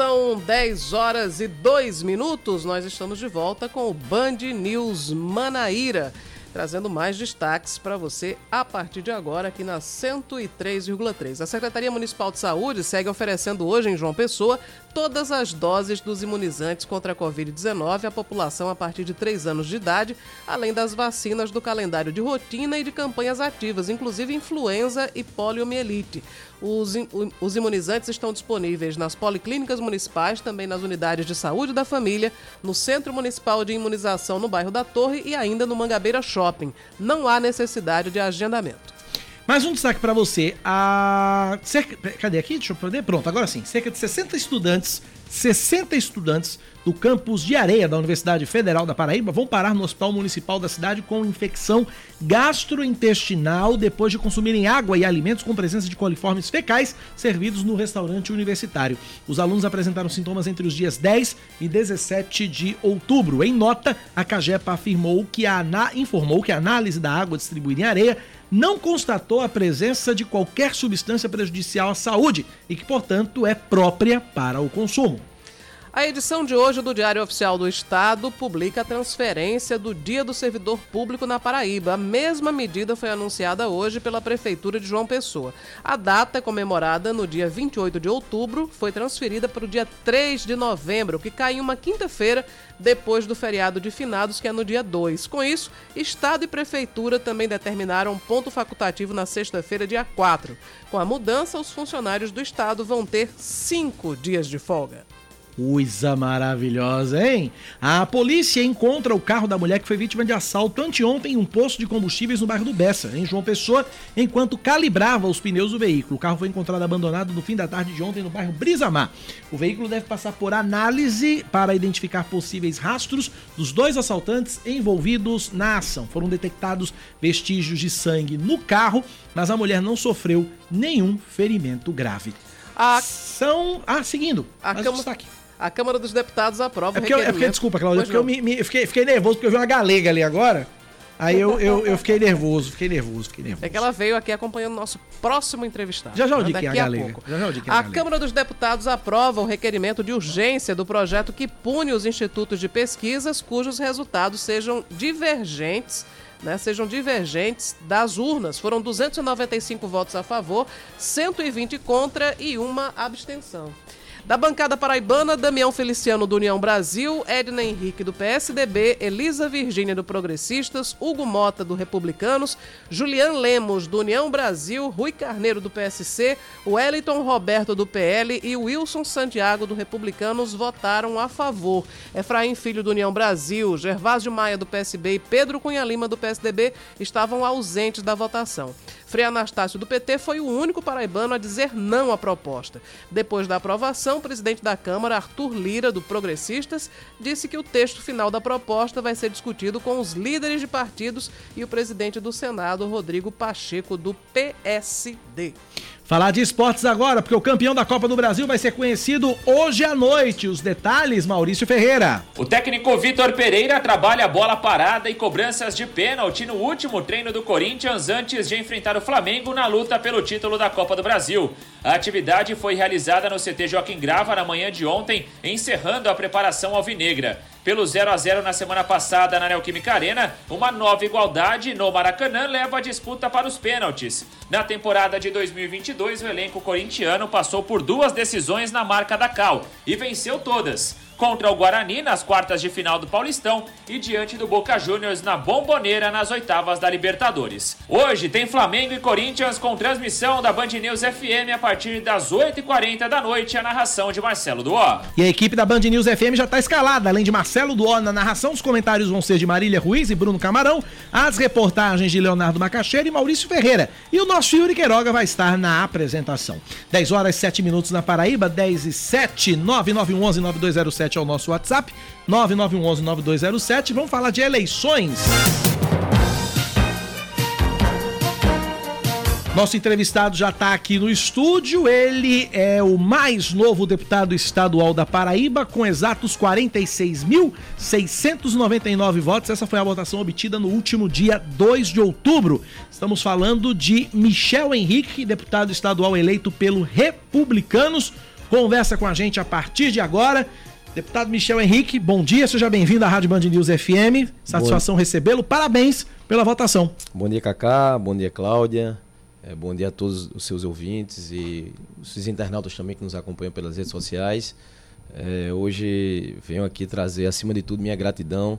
São 10 horas e 2 minutos. Nós estamos de volta com o Band News Manaíra, trazendo mais destaques para você a partir de agora aqui na 103,3. A Secretaria Municipal de Saúde segue oferecendo hoje em João Pessoa todas as doses dos imunizantes contra a Covid-19 à população a partir de 3 anos de idade, além das vacinas do calendário de rotina e de campanhas ativas, inclusive influenza e poliomielite. Os, os imunizantes estão disponíveis nas policlínicas municipais, também nas unidades de saúde da família, no Centro Municipal de Imunização no bairro da Torre e ainda no Mangabeira Shopping. Não há necessidade de agendamento. Mais um destaque para você. A cerca... Cadê aqui? Deixa eu poder. Pronto, agora sim. Cerca de 60 estudantes, 60 estudantes do campus de areia da Universidade Federal da Paraíba vão parar no Hospital Municipal da cidade com infecção gastrointestinal depois de consumirem água e alimentos com presença de coliformes fecais servidos no restaurante universitário. Os alunos apresentaram sintomas entre os dias 10 e 17 de outubro. Em nota, a Cagepa afirmou que a informou que a análise da água distribuída em areia não constatou a presença de qualquer substância prejudicial à saúde e que, portanto, é própria para o consumo. A edição de hoje do Diário Oficial do Estado publica a transferência do Dia do Servidor Público na Paraíba. A mesma medida foi anunciada hoje pela Prefeitura de João Pessoa. A data comemorada no dia 28 de outubro foi transferida para o dia 3 de novembro, que cai em uma quinta-feira depois do feriado de finados, que é no dia 2. Com isso, Estado e Prefeitura também determinaram ponto facultativo na sexta-feira, dia 4. Com a mudança, os funcionários do Estado vão ter cinco dias de folga. Coisa maravilhosa, hein? A polícia encontra o carro da mulher que foi vítima de assalto anteontem em um posto de combustíveis no bairro do Bessa, em João Pessoa, enquanto calibrava os pneus do veículo. O carro foi encontrado abandonado no fim da tarde de ontem no bairro Brisamar. O veículo deve passar por análise para identificar possíveis rastros dos dois assaltantes envolvidos na ação. Foram detectados vestígios de sangue no carro, mas a mulher não sofreu nenhum ferimento grave. A... São. Ah, seguindo. A Câmara... destaque. A Câmara dos Deputados aprova é porque, eu, é porque desculpa, Cláudia, porque eu me, me, fiquei, fiquei nervoso porque eu vi uma galega ali agora. Aí eu, eu, eu fiquei nervoso, fiquei nervoso, fiquei nervoso. É que ela veio aqui acompanhando o nosso próximo entrevistado. Já já eu né? digo quem é a pouco. Já já eu digo é a A. Câmara dos Deputados aprova o requerimento de urgência do projeto que pune os institutos de pesquisas cujos resultados sejam divergentes. Né, sejam divergentes das urnas. Foram 295 votos a favor, 120 contra e uma abstenção. Da bancada paraibana, Damião Feliciano do União Brasil, Edna Henrique do PSDB, Elisa Virgínia do Progressistas, Hugo Mota do Republicanos, Julian Lemos do União Brasil, Rui Carneiro do PSC, Wellington Roberto do PL e Wilson Santiago do Republicanos votaram a favor. Efraim Filho do União Brasil, Gervásio Maia do PSB e Pedro Cunha Lima do PSDB estavam ausentes da votação. Frei Anastácio do PT foi o único paraibano a dizer não à proposta. Depois da aprovação, o presidente da Câmara, Arthur Lira, do Progressistas, disse que o texto final da proposta vai ser discutido com os líderes de partidos e o presidente do Senado, Rodrigo Pacheco, do PSD. Falar de esportes agora, porque o campeão da Copa do Brasil vai ser conhecido hoje à noite. Os detalhes, Maurício Ferreira. O técnico Vitor Pereira trabalha bola parada e cobranças de pênalti no último treino do Corinthians antes de enfrentar o Flamengo na luta pelo título da Copa do Brasil. A atividade foi realizada no CT Joaquim Grava na manhã de ontem, encerrando a preparação alvinegra. Pelo 0 a 0 na semana passada na Neoquímica Arena, uma nova igualdade no Maracanã leva a disputa para os pênaltis. Na temporada de 2022, o elenco corintiano passou por duas decisões na marca da Cal e venceu todas. Contra o Guarani nas quartas de final do Paulistão e diante do Boca Juniors na Bomboneira nas oitavas da Libertadores. Hoje tem Flamengo e Corinthians com transmissão da Band News FM a partir das 8h40 da noite, a narração de Marcelo Duó. E a equipe da Band News FM já está escalada. Além de Marcelo Duó na narração, os comentários vão ser de Marília Ruiz e Bruno Camarão, as reportagens de Leonardo Macaxeira e Maurício Ferreira. E o nosso Yuri Queiroga vai estar na apresentação. 10 horas 7 minutos na Paraíba, 10 e 7, 9911 9207 é o nosso WhatsApp, 9911 9207. Vamos falar de eleições. Nosso entrevistado já está aqui no estúdio. Ele é o mais novo deputado estadual da Paraíba, com exatos 46.699 votos. Essa foi a votação obtida no último dia 2 de outubro. Estamos falando de Michel Henrique, deputado estadual eleito pelo Republicanos. Conversa com a gente a partir de agora. Deputado Michel Henrique, bom dia, seja bem-vindo à Rádio Band News FM. Satisfação recebê-lo. Parabéns pela votação. Bom dia, Cacá. Bom dia, Cláudia. É, bom dia a todos os seus ouvintes e os internautas também que nos acompanham pelas redes sociais. É, hoje venho aqui trazer, acima de tudo, minha gratidão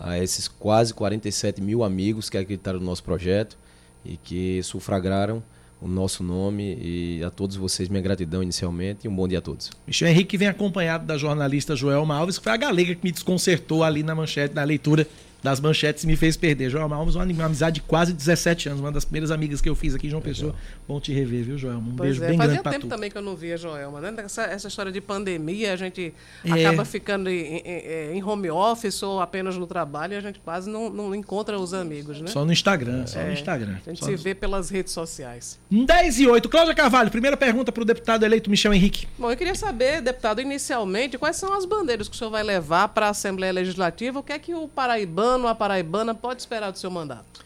a esses quase 47 mil amigos que acreditaram no nosso projeto e que sufragaram o nosso nome e a todos vocês minha gratidão inicialmente e um bom dia a todos. Michel Henrique vem acompanhado da jornalista Joelma Alves, que foi a galega que me desconcertou ali na manchete, na leitura das manchetes me fez perder. Alves, uma amizade de quase 17 anos, uma das primeiras amigas que eu fiz aqui João Pessoa. Bom te rever, viu, Joelma? Um Pois beijo é, bem fazia grande tempo tu. também que eu não via Joelma, né? Essa, essa história de pandemia, a gente É. acaba ficando em, em- em home office ou apenas no trabalho e a gente quase não, não encontra os amigos, né? Só no Instagram, só no É, Instagram. A gente Só se no- vê pelas redes sociais. 10 e 8. Cláudia Carvalho, primeira pergunta para o deputado eleito Michel Henrique. Bom, eu queria saber, deputado, inicialmente, quais são as bandeiras que o senhor vai levar para a Assembleia Legislativa? O que é que o paraibano, a paraibana, pode esperar do seu mandato?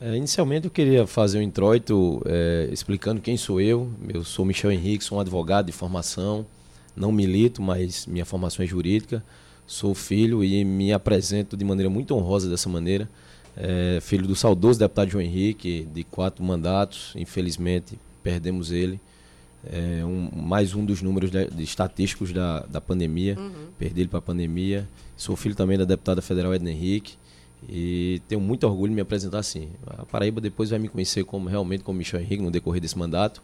É, inicialmente eu queria fazer um introito é, explicando quem sou eu. Eu sou Michel Henrique, sou um advogado de formação, não milito, mas minha formação é jurídica. Sou filho e me apresento de maneira muito honrosa dessa maneira. É, filho do saudoso deputado João Henrique, de quatro mandatos, infelizmente perdemos ele. É um, mais um dos números de, de estatísticos da, da pandemia. Perdi ele para a pandemia. Sou filho também da deputada federal Edna Henrique. E tenho muito orgulho de me apresentar assim. A Paraíba depois vai me conhecer como realmente como Michel Henrique no decorrer desse mandato.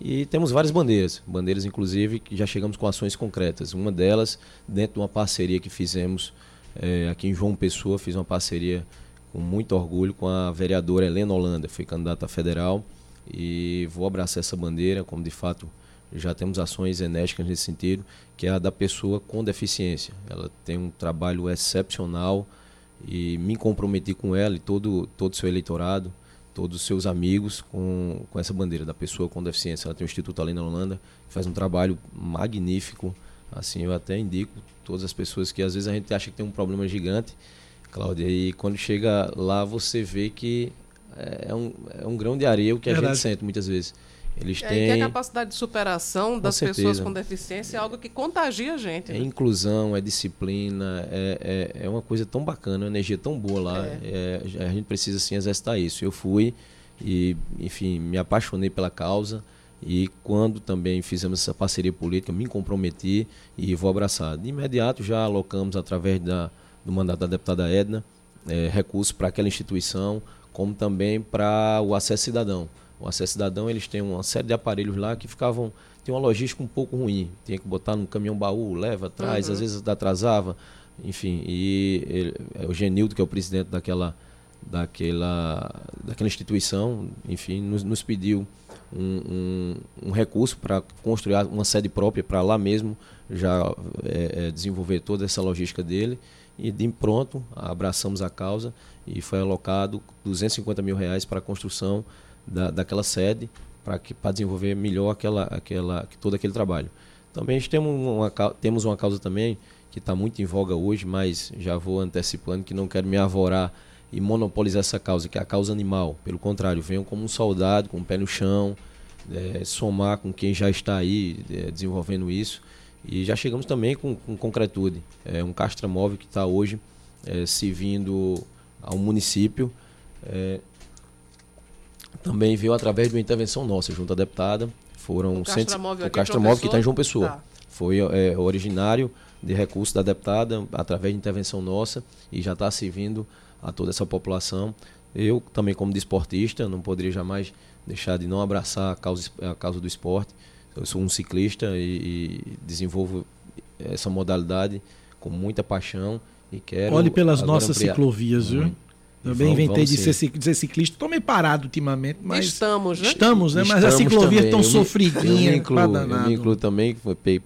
E temos várias bandeiras, bandeiras inclusive que já chegamos com ações concretas. Uma delas, dentro de uma parceria que fizemos eh, aqui em João Pessoa, fiz uma parceria com muito orgulho com a vereadora Helena Holanda, foi candidata federal e vou abraçar essa bandeira, como de fato já temos ações enérgicas nesse sentido, que é a da pessoa com deficiência. Ela tem um trabalho excepcional e me comprometi com ela e todo todo o seu eleitorado, todos os seus amigos com, com essa bandeira da pessoa com deficiência. Ela tem o Instituto Além na Holanda, que faz um trabalho magnífico. Assim, eu até indico todas as pessoas que às vezes a gente acha que tem um problema gigante. Cláudia. E quando chega lá, você vê que é um, é um grão de areia o que a Verdade. gente sente muitas vezes. Eles É, e têm a capacidade de superação das certeza. pessoas com deficiência é algo que contagia a gente. é né? inclusão, é disciplina, é, é, é uma coisa tão bacana, uma energia tão boa lá. É, a gente precisa sim exercitar isso. Eu fui e, enfim, me apaixonei pela causa. E quando também fizemos essa parceria política, me comprometi e vou abraçar. De imediato já alocamos, através da, do mandato da deputada Edna, eh, recursos para aquela instituição, como também para o acesso cidadão. O acesso cidadão, eles têm uma série de aparelhos lá que ficavam. Tem uma logística um pouco ruim. Tinha que botar num caminhão baú, leva, traz, Uhum. às vezes atrasava. Enfim, e ele- é o Genildo, que é o presidente daquela, daquela, daquela instituição, enfim, nos, nos pediu um, um, um recurso para construir uma sede própria para lá mesmo já é, é, desenvolver toda essa logística dele e de pronto abraçamos a causa e foi alocado 250 mil reais para a construção da, daquela sede para que para desenvolver melhor aquela aquela todo aquele trabalho. Também temos uma temos uma causa também que está muito em voga hoje mas já vou antecipando que não quero me avorar e monopolizar essa causa que é a causa animal. Pelo contrário venham como um soldado com o pé no chão é, somar com quem já está aí é, desenvolvendo isso e já chegamos também com, com concretude. É um castramóvel que está hoje é, servindo ao município. É, também veio através de uma intervenção nossa, junto à deputada. Foram O cento- castramóvel o aqui em João castramóvel que está em João Pessoa? Pessoa. Tá. Foi é, originário de recurso da deputada, através de intervenção nossa, e já está servindo a toda essa população. Eu também, como desportista, não poderia jamais deixar de não abraçar a causa, a causa do esporte. Eu sou um ciclista e, e desenvolvo essa modalidade com muita paixão e quero. Olhe pelas nossas ampliar. ciclovias, viu? Muito. Também Vamos- inventei vamos de ser, de ser ciclista. Tô meio parado ultimamente, mas. Estamos, né? Estamos, né? Mas as Estamos ciclovias também. tão Eu me- sofridinhas. Eu me incluo, eu me incluo também,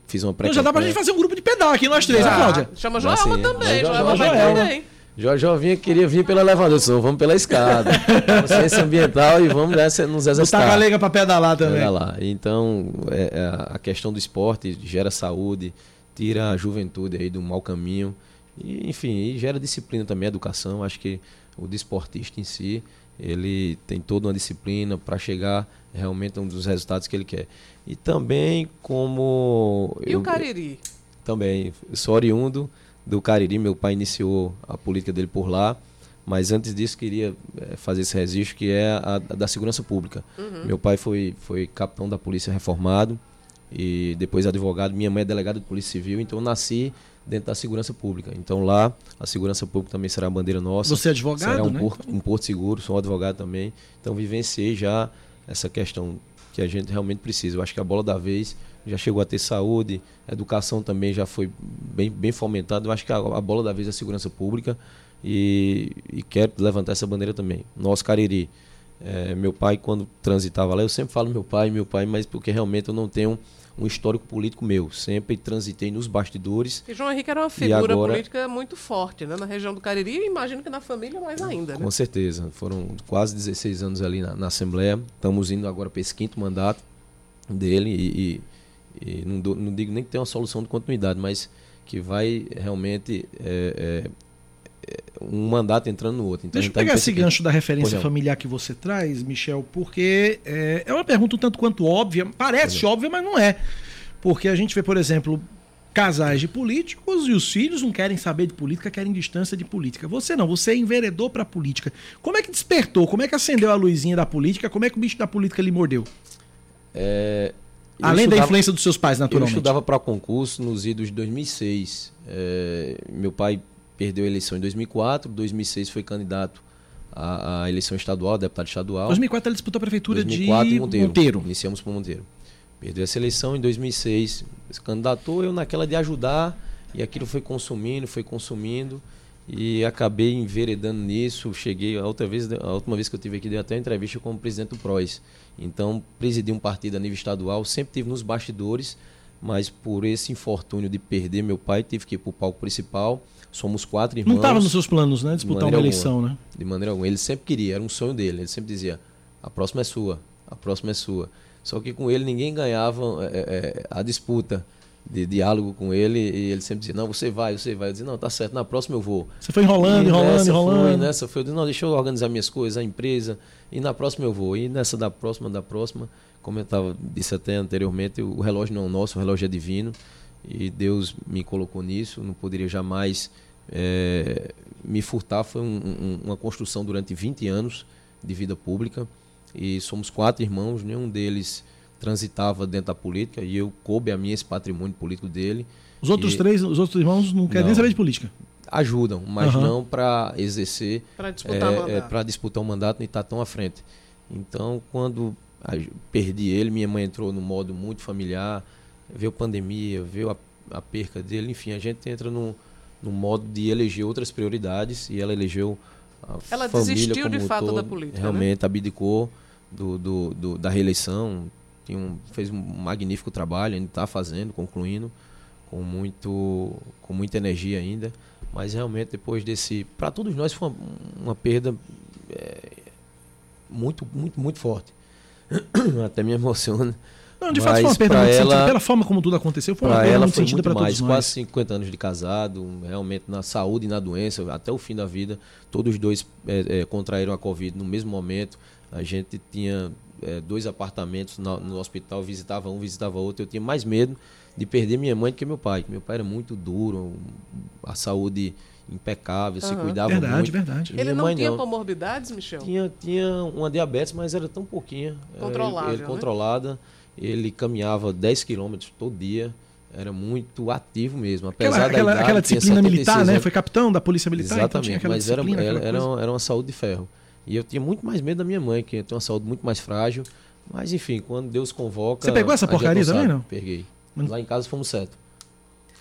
fiz uma pré Então já dá pra gente fazer um grupo de pedal aqui, nós três, né. Cláudia? Chama Joelma sim. também, Joelma Joelma vai Joelma. também. Jorge vinha, queria vir pelo elevador, vamos pela escada. Consciência ambiental e vamos nessa, nos exercitar. Botar a galega pra pedalar também. Pedalar. Então, é, é, a questão do esporte gera saúde, tira a juventude aí do mau caminho. E, enfim, e gera disciplina também, educação. Acho que o desportista em si, ele tem toda uma disciplina para chegar realmente a um dos resultados que ele quer. E também como... E eu- o Cariri? também. Eu sou oriundo do Cariri, meu pai iniciou a política dele por lá, mas antes disso queria eh, fazer esse registro que é a, a da segurança pública. Uhum. Meu pai foi, foi capitão da polícia reformado e depois advogado. Minha mãe é delegada de polícia civil, então eu nasci dentro da segurança pública. Então lá a segurança pública também será a bandeira nossa. Você é advogado, Será um, né? porto, um porto seguro, sou um advogado também. Então vivenciei já essa questão que a gente realmente precisa. Eu acho que a bola da vez já chegou a ter saúde, educação também já foi bem, bem fomentada. Eu acho que a, a bola da vez é a segurança pública e, e quero levantar essa bandeira também. Nosso Cariri. É, meu pai, quando transitava lá, eu sempre falo meu pai, meu pai, mas porque realmente eu não tenho um histórico político meu. Sempre transitei nos bastidores. E João Henrique era uma figura agora- política muito forte, né? Na região do Cariri e imagino que na família mais ainda, né? Com certeza. Foram quase 16 anos ali na, na Assembleia. Estamos indo agora para esse quinto mandato dele e, e- e não, dou- não digo nem que tem uma solução de continuidade, mas que vai realmente é, é, é, um mandato entrando no outro. Então, Deixa eu tá pegar esse gancho da referência familiar que você traz, Michel, porque é, é uma pergunta um tanto quanto óbvia, parece óbvia, mas não é. Porque a gente vê, por exemplo, casais de políticos e os filhos não querem saber de política, querem distância de política. Você não, você enveredou pra política. Como é que despertou? Como é que acendeu a luzinha da política? Como é que o bicho da política lhe mordeu? É, Além da estudava- influência dos seus pais, naturalmente. Eu estudava para concurso nos idos de 2006. É, meu pai perdeu a eleição em 2004, 2006 foi candidato à, à eleição estadual, deputado estadual. 2004 ele disputou a prefeitura 2004 de Monteiro. Monteiro. Iniciamos por Monteiro. Perdeu essa eleição em 2006. Se candidatou eu naquela de ajudar e aquilo foi consumindo, foi consumindo e acabei enveredando nisso. Cheguei a outra vez, a última vez que eu tive aqui dei até uma entrevista como presidente do PROS. Então presidi um partido a nível estadual, sempre tive nos bastidores, mas por esse infortúnio de perder meu pai tive que ir para o palco principal. Somos quatro irmãos. Não estava nos seus planos, né? Disputar uma eleição, alguma. né? De maneira alguma. Ele sempre queria, era um sonho dele. Ele sempre dizia: a próxima é sua, a próxima é sua. Só que com ele ninguém ganhava é, é, a disputa de diálogo com ele e ele sempre dizia, não, você vai, você vai. Eu dizia, não, tá certo, na próxima eu vou. Você foi enrolando, E enrolando, nessa enrolando. Foi, nessa foi, eu disse, não, deixa eu organizar minhas coisas, a empresa, e na próxima eu vou. E nessa da próxima, da próxima, como eu tava, disse até anteriormente, o relógio não é nosso, o relógio é divino, e Deus me colocou nisso, não poderia jamais eh, me furtar. Foi um- um- uma construção durante 20 anos de vida pública, e somos quatro irmãos, nenhum deles transitava dentro da política, e eu coube a mim esse patrimônio político dele. Os outros E- três, os outros irmãos não querem nem Não. saber de política. ajudam, mas Aham. não para exercer, Pra disputar é, para disputar o mandato e estar tão à frente. Então, quando a- perdi ele, minha mãe entrou no modo muito familiar, veio pandemia, veio a, a perca dele, enfim, a gente entra no, no modo de eleger outras prioridades e ela elegeu a Ela família desistiu como de fato todo, da política, né? Realmente abdicou do, do, do- da reeleição, tinha um, fez um magnífico trabalho, ainda está fazendo, concluindo com muito com muita energia ainda. Mas realmente depois desse para todos nós foi uma, uma perda é, muito muito muito forte. Até me emociona. Não, de fato foi uma perda muito sentida. ela, Pela forma como tudo aconteceu, foi uma perda ela muito foi sentida para todos mais. nós. quase 50 anos de casado realmente na saúde e na doença até o fim da vida todos os dois é, é, contraíram a covid no mesmo momento. A gente tinha é, dois apartamentos no, no hospital visitava um visitava outro eu tinha mais medo de perder minha mãe do que meu pai meu pai era muito duro a saúde impecável se Aham. cuidava Verdade, muito verdade. E Ele não tinha não. comorbidades, Michel? Tinha, tinha uma diabetes, mas era tão pouquinha. Era Controlável, Ele, ele né? controlada. Ele caminhava 10 quilômetros todo dia. Era muito ativo mesmo. Apesar Aquela, da aquela, idade, aquela disciplina 76 militar, né? anos. Foi capitão da Polícia Militar, então Exatamente, tinha aquela mas era, disciplina, era, era, uma, era uma saúde de ferro. E eu tinha muito mais medo da minha mãe, que tem uma saúde muito mais frágil. Mas enfim, quando Deus convoca. Você pegou essa porcaria também, não? Peguei. Mas- Lá em casa fomos sete.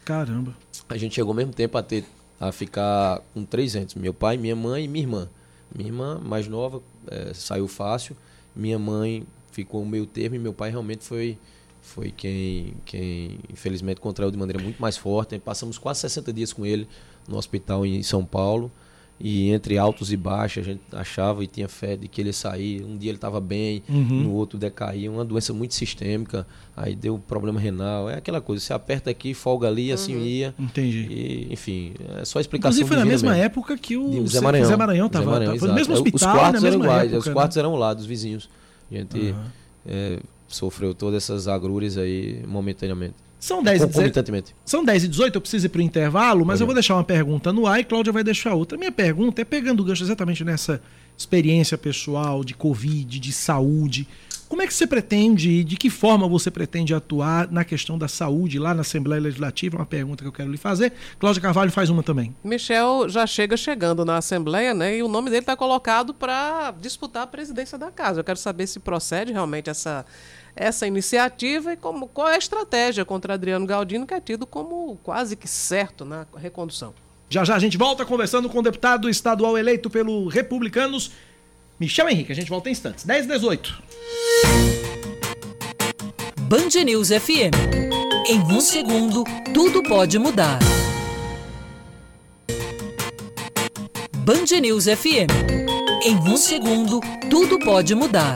Caramba. A gente chegou ao mesmo tempo a ter a ficar com três entes, meu pai, minha mãe e minha irmã. Minha irmã mais nova eh, saiu fácil, minha mãe ficou meio termo e meu pai realmente foi foi quem quem infelizmente contraiu de maneira muito mais forte. Passamos quase 60 dias com ele no hospital em São Paulo. E entre altos e baixos, a gente achava e tinha fé de que ele ia sair. Um dia ele estava bem, Uhum. no outro decaía. Uma doença muito sistêmica. Aí deu problema renal. É aquela coisa, você aperta aqui, folga ali, assim ia. Entendi. E, enfim, é só explicação Inclusive foi na mesma mesmo. época que o De Zé Maranhão. Zé Maranhão Zé Maranhão, tava- foi no mesmo exato. hospital, Os quartos na eram iguais, época, os quartos né? eram lá dos vizinhos. A gente Aham. é, sofreu todas essas agrúrias aí momentaneamente. São 10 e 18. Concomitantemente. São 10 e 18, eu preciso ir para o intervalo, mas eu vou deixar uma pergunta no ar e Cláudia vai deixar outra. Minha pergunta é pegando o gancho exatamente nessa experiência pessoal de Covid, de saúde. Como é que você pretende, de que forma você pretende atuar na questão da saúde lá na Assembleia Legislativa? É uma pergunta que eu quero lhe fazer. Cláudia Carvalho faz uma também. Michel já chega chegando na Assembleia, né? E o nome dele está colocado para disputar a presidência da casa. Eu quero saber se procede realmente essa, essa iniciativa e como, qual é a estratégia contra Adriano Galdino, que é tido como quase que certo na recondução. Já já a gente volta conversando com o deputado estadual eleito pelo Republicanos, Michel Henrique. A gente volta em instantes. 10 e 18. Band News FM. Em um segundo, tudo pode mudar. Band News FM. Em um segundo, tudo pode mudar.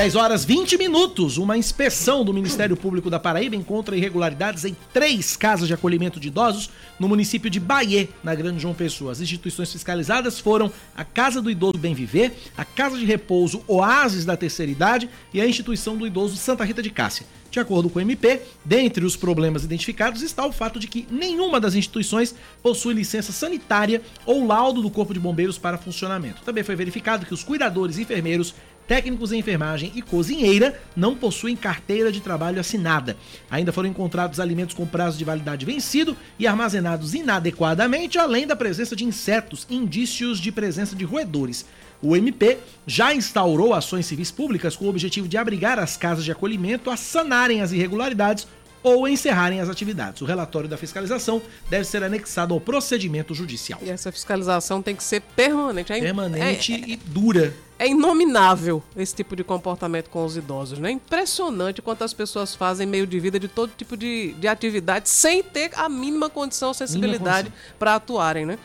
10 horas 20 minutos. Uma inspeção do Ministério Público da Paraíba encontra irregularidades em três casas de acolhimento de idosos no município de Bahia, na Grande João Pessoa. As instituições fiscalizadas foram a Casa do Idoso Bem Viver, a Casa de Repouso Oásis da Terceira Idade e a Instituição do Idoso Santa Rita de Cássia. De acordo com o MP, dentre os problemas identificados está o fato de que nenhuma das instituições possui licença sanitária ou laudo do Corpo de Bombeiros para funcionamento. Também foi verificado que os cuidadores e enfermeiros técnicos em enfermagem e cozinheira não possuem carteira de trabalho assinada. Ainda foram encontrados alimentos com prazo de validade vencido e armazenados inadequadamente, além da presença de insetos, indícios de presença de roedores. O MP já instaurou ações civis públicas com o objetivo de abrigar as casas de acolhimento a sanarem as irregularidades ou encerrarem as atividades. O relatório da fiscalização deve ser anexado ao procedimento judicial. E essa fiscalização tem que ser permanente. É, Permanente é- e dura. É inominável esse tipo de comportamento com os idosos, né? Impressionante quanto as pessoas fazem meio de vida de todo tipo de, de atividade sem ter a mínima condição ou sensibilidade para atuarem, né?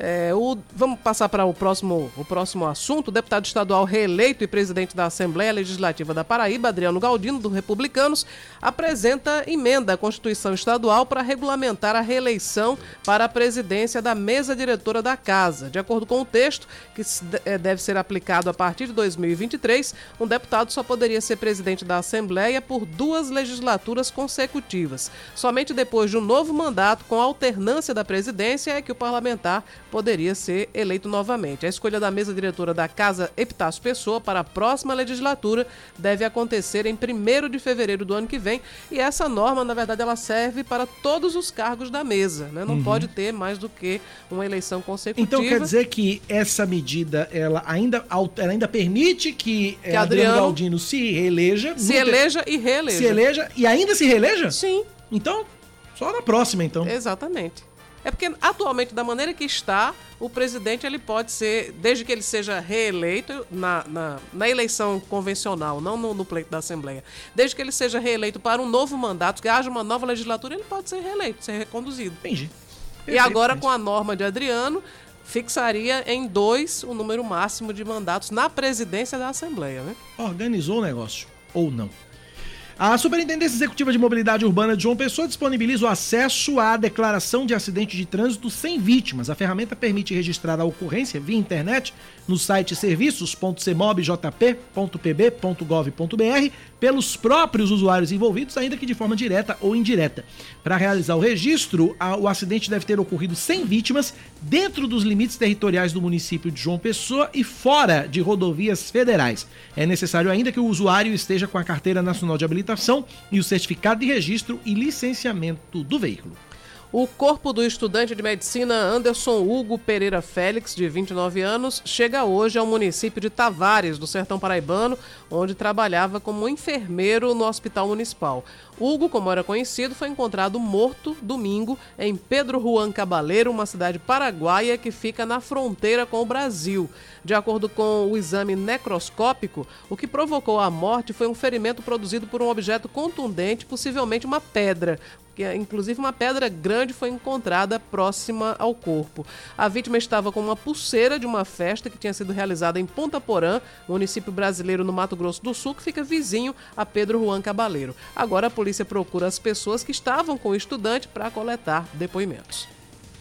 É, o, vamos passar para o próximo, o próximo assunto. O deputado estadual reeleito e presidente da Assembleia Legislativa da Paraíba, Adriano Galdino, do Republicanos, apresenta emenda à Constituição Estadual para regulamentar a reeleição para a presidência da mesa diretora da Casa. De acordo com o texto, que é, deve ser aplicado a partir de 2023, um deputado só poderia ser presidente da Assembleia por duas legislaturas consecutivas. Somente depois de um novo mandato, com alternância da presidência, é que o parlamentar poderia ser eleito novamente. A escolha da mesa diretora da Casa Epitácio Pessoa para a próxima legislatura deve acontecer em 1 de fevereiro do ano que vem e essa norma, na verdade, ela serve para todos os cargos da mesa, né? Não uhum. pode ter mais do que uma eleição consecutiva. Então quer dizer que essa medida, ela ainda, ela ainda permite que, que Adriano, Adriano Galdino se reeleja. Se eleja e reeleja. Se eleja e ainda se reeleja? Sim. Então, só na próxima, então. Exatamente. É porque atualmente, da maneira que está, o presidente ele pode ser, desde que ele seja reeleito na, na, na eleição convencional, não no, no, pleito da Assembleia, desde que ele seja reeleito para um novo mandato, que haja uma nova legislatura, ele pode ser reeleito, ser reconduzido. Entendi. Perfeito, e agora, com a norma de Adriano, fixaria em dois o número máximo de mandatos na presidência da Assembleia. Né? Organizou o negócio, ou não? A Superintendência Executiva de Mobilidade Urbana de João Pessoa disponibiliza o acesso à declaração de acidente de trânsito sem vítimas. A ferramenta permite registrar a ocorrência via internet no site serviços.cmobjp.pb.gov.br pelos próprios usuários envolvidos, ainda que de forma direta ou indireta. Para realizar o registro, o acidente deve ter ocorrido sem vítimas, dentro dos limites territoriais do município de João Pessoa e fora de rodovias federais. É necessário ainda que o usuário esteja com a carteira nacional de habilitação e o certificado de registro e licenciamento do veículo. O corpo do estudante de medicina Anderson Hugo Pereira Félix, de 29 anos, chega hoje ao município de Tavares, do Sertão Paraibano, onde trabalhava como enfermeiro no Hospital Municipal. Hugo, como era conhecido, foi encontrado morto domingo em Pedro Juan Cabaleiro, uma cidade paraguaia que fica na fronteira com o Brasil. De acordo com o exame necroscópico, o que provocou a morte foi um ferimento produzido por um objeto contundente, possivelmente uma pedra inclusive uma pedra grande foi encontrada próxima ao corpo. A vítima estava com uma pulseira de uma festa que tinha sido realizada em Ponta Porã, município brasileiro no Mato Grosso do Sul, que fica vizinho a Pedro Juan Cabaleiro. Agora a polícia procura as pessoas que estavam com o estudante para coletar depoimentos.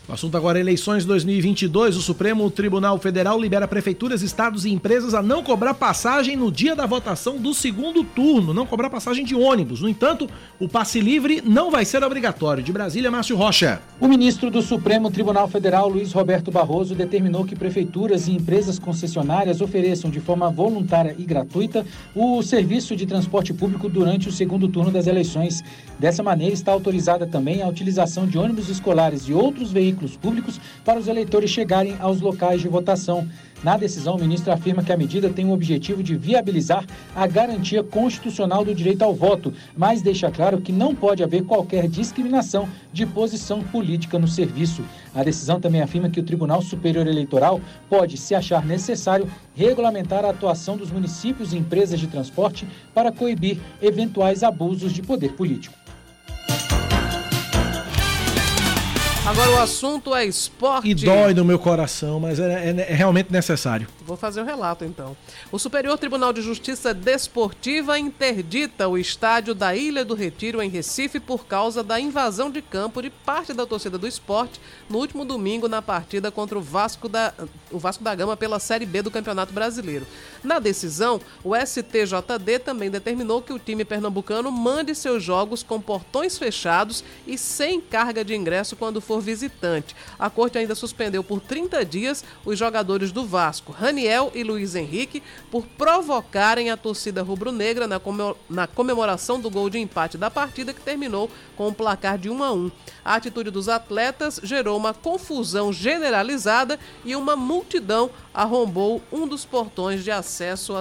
O assunto agora é eleições 2022. O Supremo Tribunal Federal libera prefeituras, estados e empresas a não cobrar passagem no dia da votação do segundo turno, não cobrar passagem de ônibus. No entanto, o passe livre não vai ser obrigatório. De Brasília, Márcio Rocha. O ministro do Supremo Tribunal Federal, Luiz Roberto Barroso, determinou que prefeituras e empresas concessionárias ofereçam de forma voluntária e gratuita o serviço de transporte público durante o segundo turno das eleições. Dessa maneira, está autorizada também a utilização de ônibus escolares e outros veículos veículos públicos para os eleitores chegarem aos locais de votação. Na decisão, o ministro afirma que a medida tem o objetivo de viabilizar a garantia constitucional do direito ao voto, mas deixa claro que não pode haver qualquer discriminação de posição política no serviço. A decisão também afirma que o Tribunal Superior Eleitoral pode, se achar necessário, regulamentar a atuação dos municípios e empresas de transporte para coibir eventuais abusos de poder político. Agora o assunto é esporte. E dói no meu coração, mas é, é, é, realmente necessário. Vou fazer o relato então. O Superior Tribunal de Justiça Desportiva interdita o estádio da Ilha do Retiro em Recife por causa da invasão de campo de parte da torcida do esporte no último domingo na partida contra o Vasco da, o Vasco da Gama pela Série B do Campeonato Brasileiro. Na decisão, o STJD também determinou que o time pernambucano mande seus jogos com portões fechados e sem carga de ingresso quando for visitante. A corte ainda suspendeu por 30 dias os jogadores do Vasco, Raniel e Luiz Henrique, por provocarem a torcida rubro-negra na comemoração do gol de empate da partida que terminou com um placar de 1 a 1. A atitude dos atletas gerou uma confusão generalizada e uma multidão arrombou um dos portões de acesso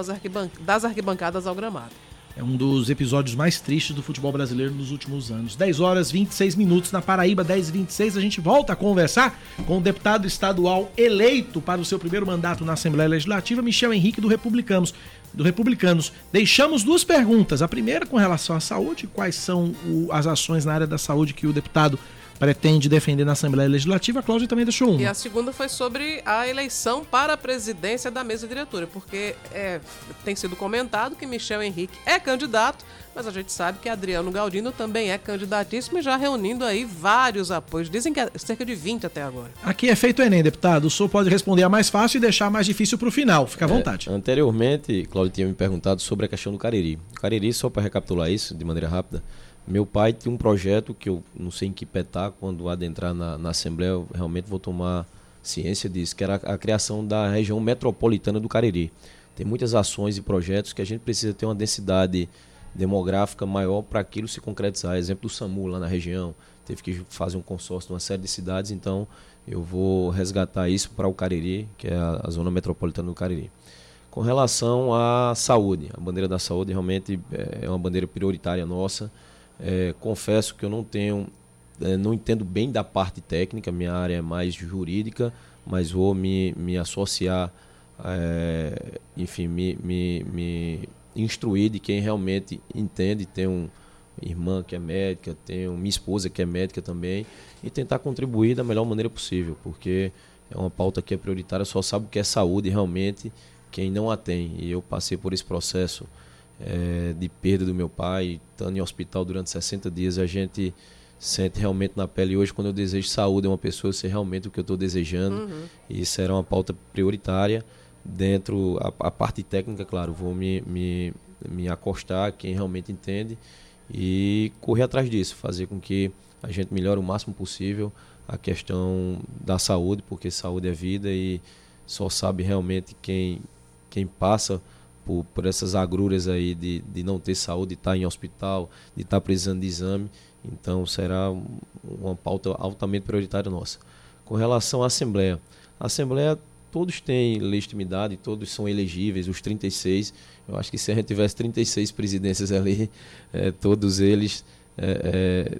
das arquibancadas ao gramado. É um dos episódios mais tristes do futebol brasileiro nos últimos anos. 10 horas 26 minutos na Paraíba, 10 e 26 a gente volta a conversar com o deputado estadual eleito para o seu primeiro mandato na Assembleia Legislativa, Michel Henrique do Republicanos. Do Republicanos. Deixamos duas perguntas. A primeira com relação à saúde, quais são o, as ações na área da saúde que o deputado pretende defender na Assembleia Legislativa. A Cláudia também deixou uma. E a segunda foi sobre a eleição para a presidência da mesa diretora, porque é, tem sido comentado que Michel Henrique é candidato, mas a gente sabe que Adriano Galdino também é candidatíssimo e já reunindo aí vários apoios. Dizem que é cerca de 20 até agora. Aqui é feito o Enem, deputado. O senhor pode responder a mais fácil e deixar a mais difícil para o final. Fica à vontade. É, anteriormente, Cláudio tinha me perguntado sobre a questão do Cariri. O Cariri, só para recapitular isso de maneira rápida, meu pai tinha um projeto que eu não sei em que petar, quando adentrar na, na Assembleia, eu realmente vou tomar ciência disso, que era a, criação da região metropolitana do Cariri. Tem muitas ações e projetos que a gente precisa ter uma densidade demográfica maior para aquilo se concretizar. Exemplo do SAMU lá na região, teve que fazer um consórcio de uma série de cidades, então eu vou resgatar isso para o Cariri, que é a, a, zona metropolitana do Cariri. Com relação à saúde, a bandeira da saúde realmente é, é uma bandeira prioritária nossa. É, confesso que eu não tenho, é, não entendo bem da parte técnica, minha área é mais jurídica, mas vou me, me associar, é, enfim, me, me, me instruir de quem realmente entende, tem um irmã que é médica, tenho minha esposa que é médica também, e tentar contribuir da melhor maneira possível, porque é uma pauta que é prioritária, só sabe o que é saúde realmente quem não a tem. E eu passei por esse processo é, de perda do meu pai, estando em hospital durante 60 dias, a gente sente realmente na pele. Hoje, quando eu desejo saúde a uma pessoa, eu sei realmente o que eu estou desejando. Uhum. E isso era uma pauta prioritária dentro a, a, parte técnica, claro, vou me, me, me acostar quem realmente entende e correr atrás disso, fazer com que a gente melhore o máximo possível a questão da saúde, porque saúde é vida e só sabe realmente quem, quem passa por, por essas agruras aí de, de não ter saúde, de estar em hospital, de estar precisando de exame. Então será uma pauta altamente prioritária nossa. Com relação à Assembleia, a Assembleia todos têm legitimidade, todos são elegíveis, os 36. Eu acho que se a gente tivesse 36 presidências ali, é, todos eles é, é,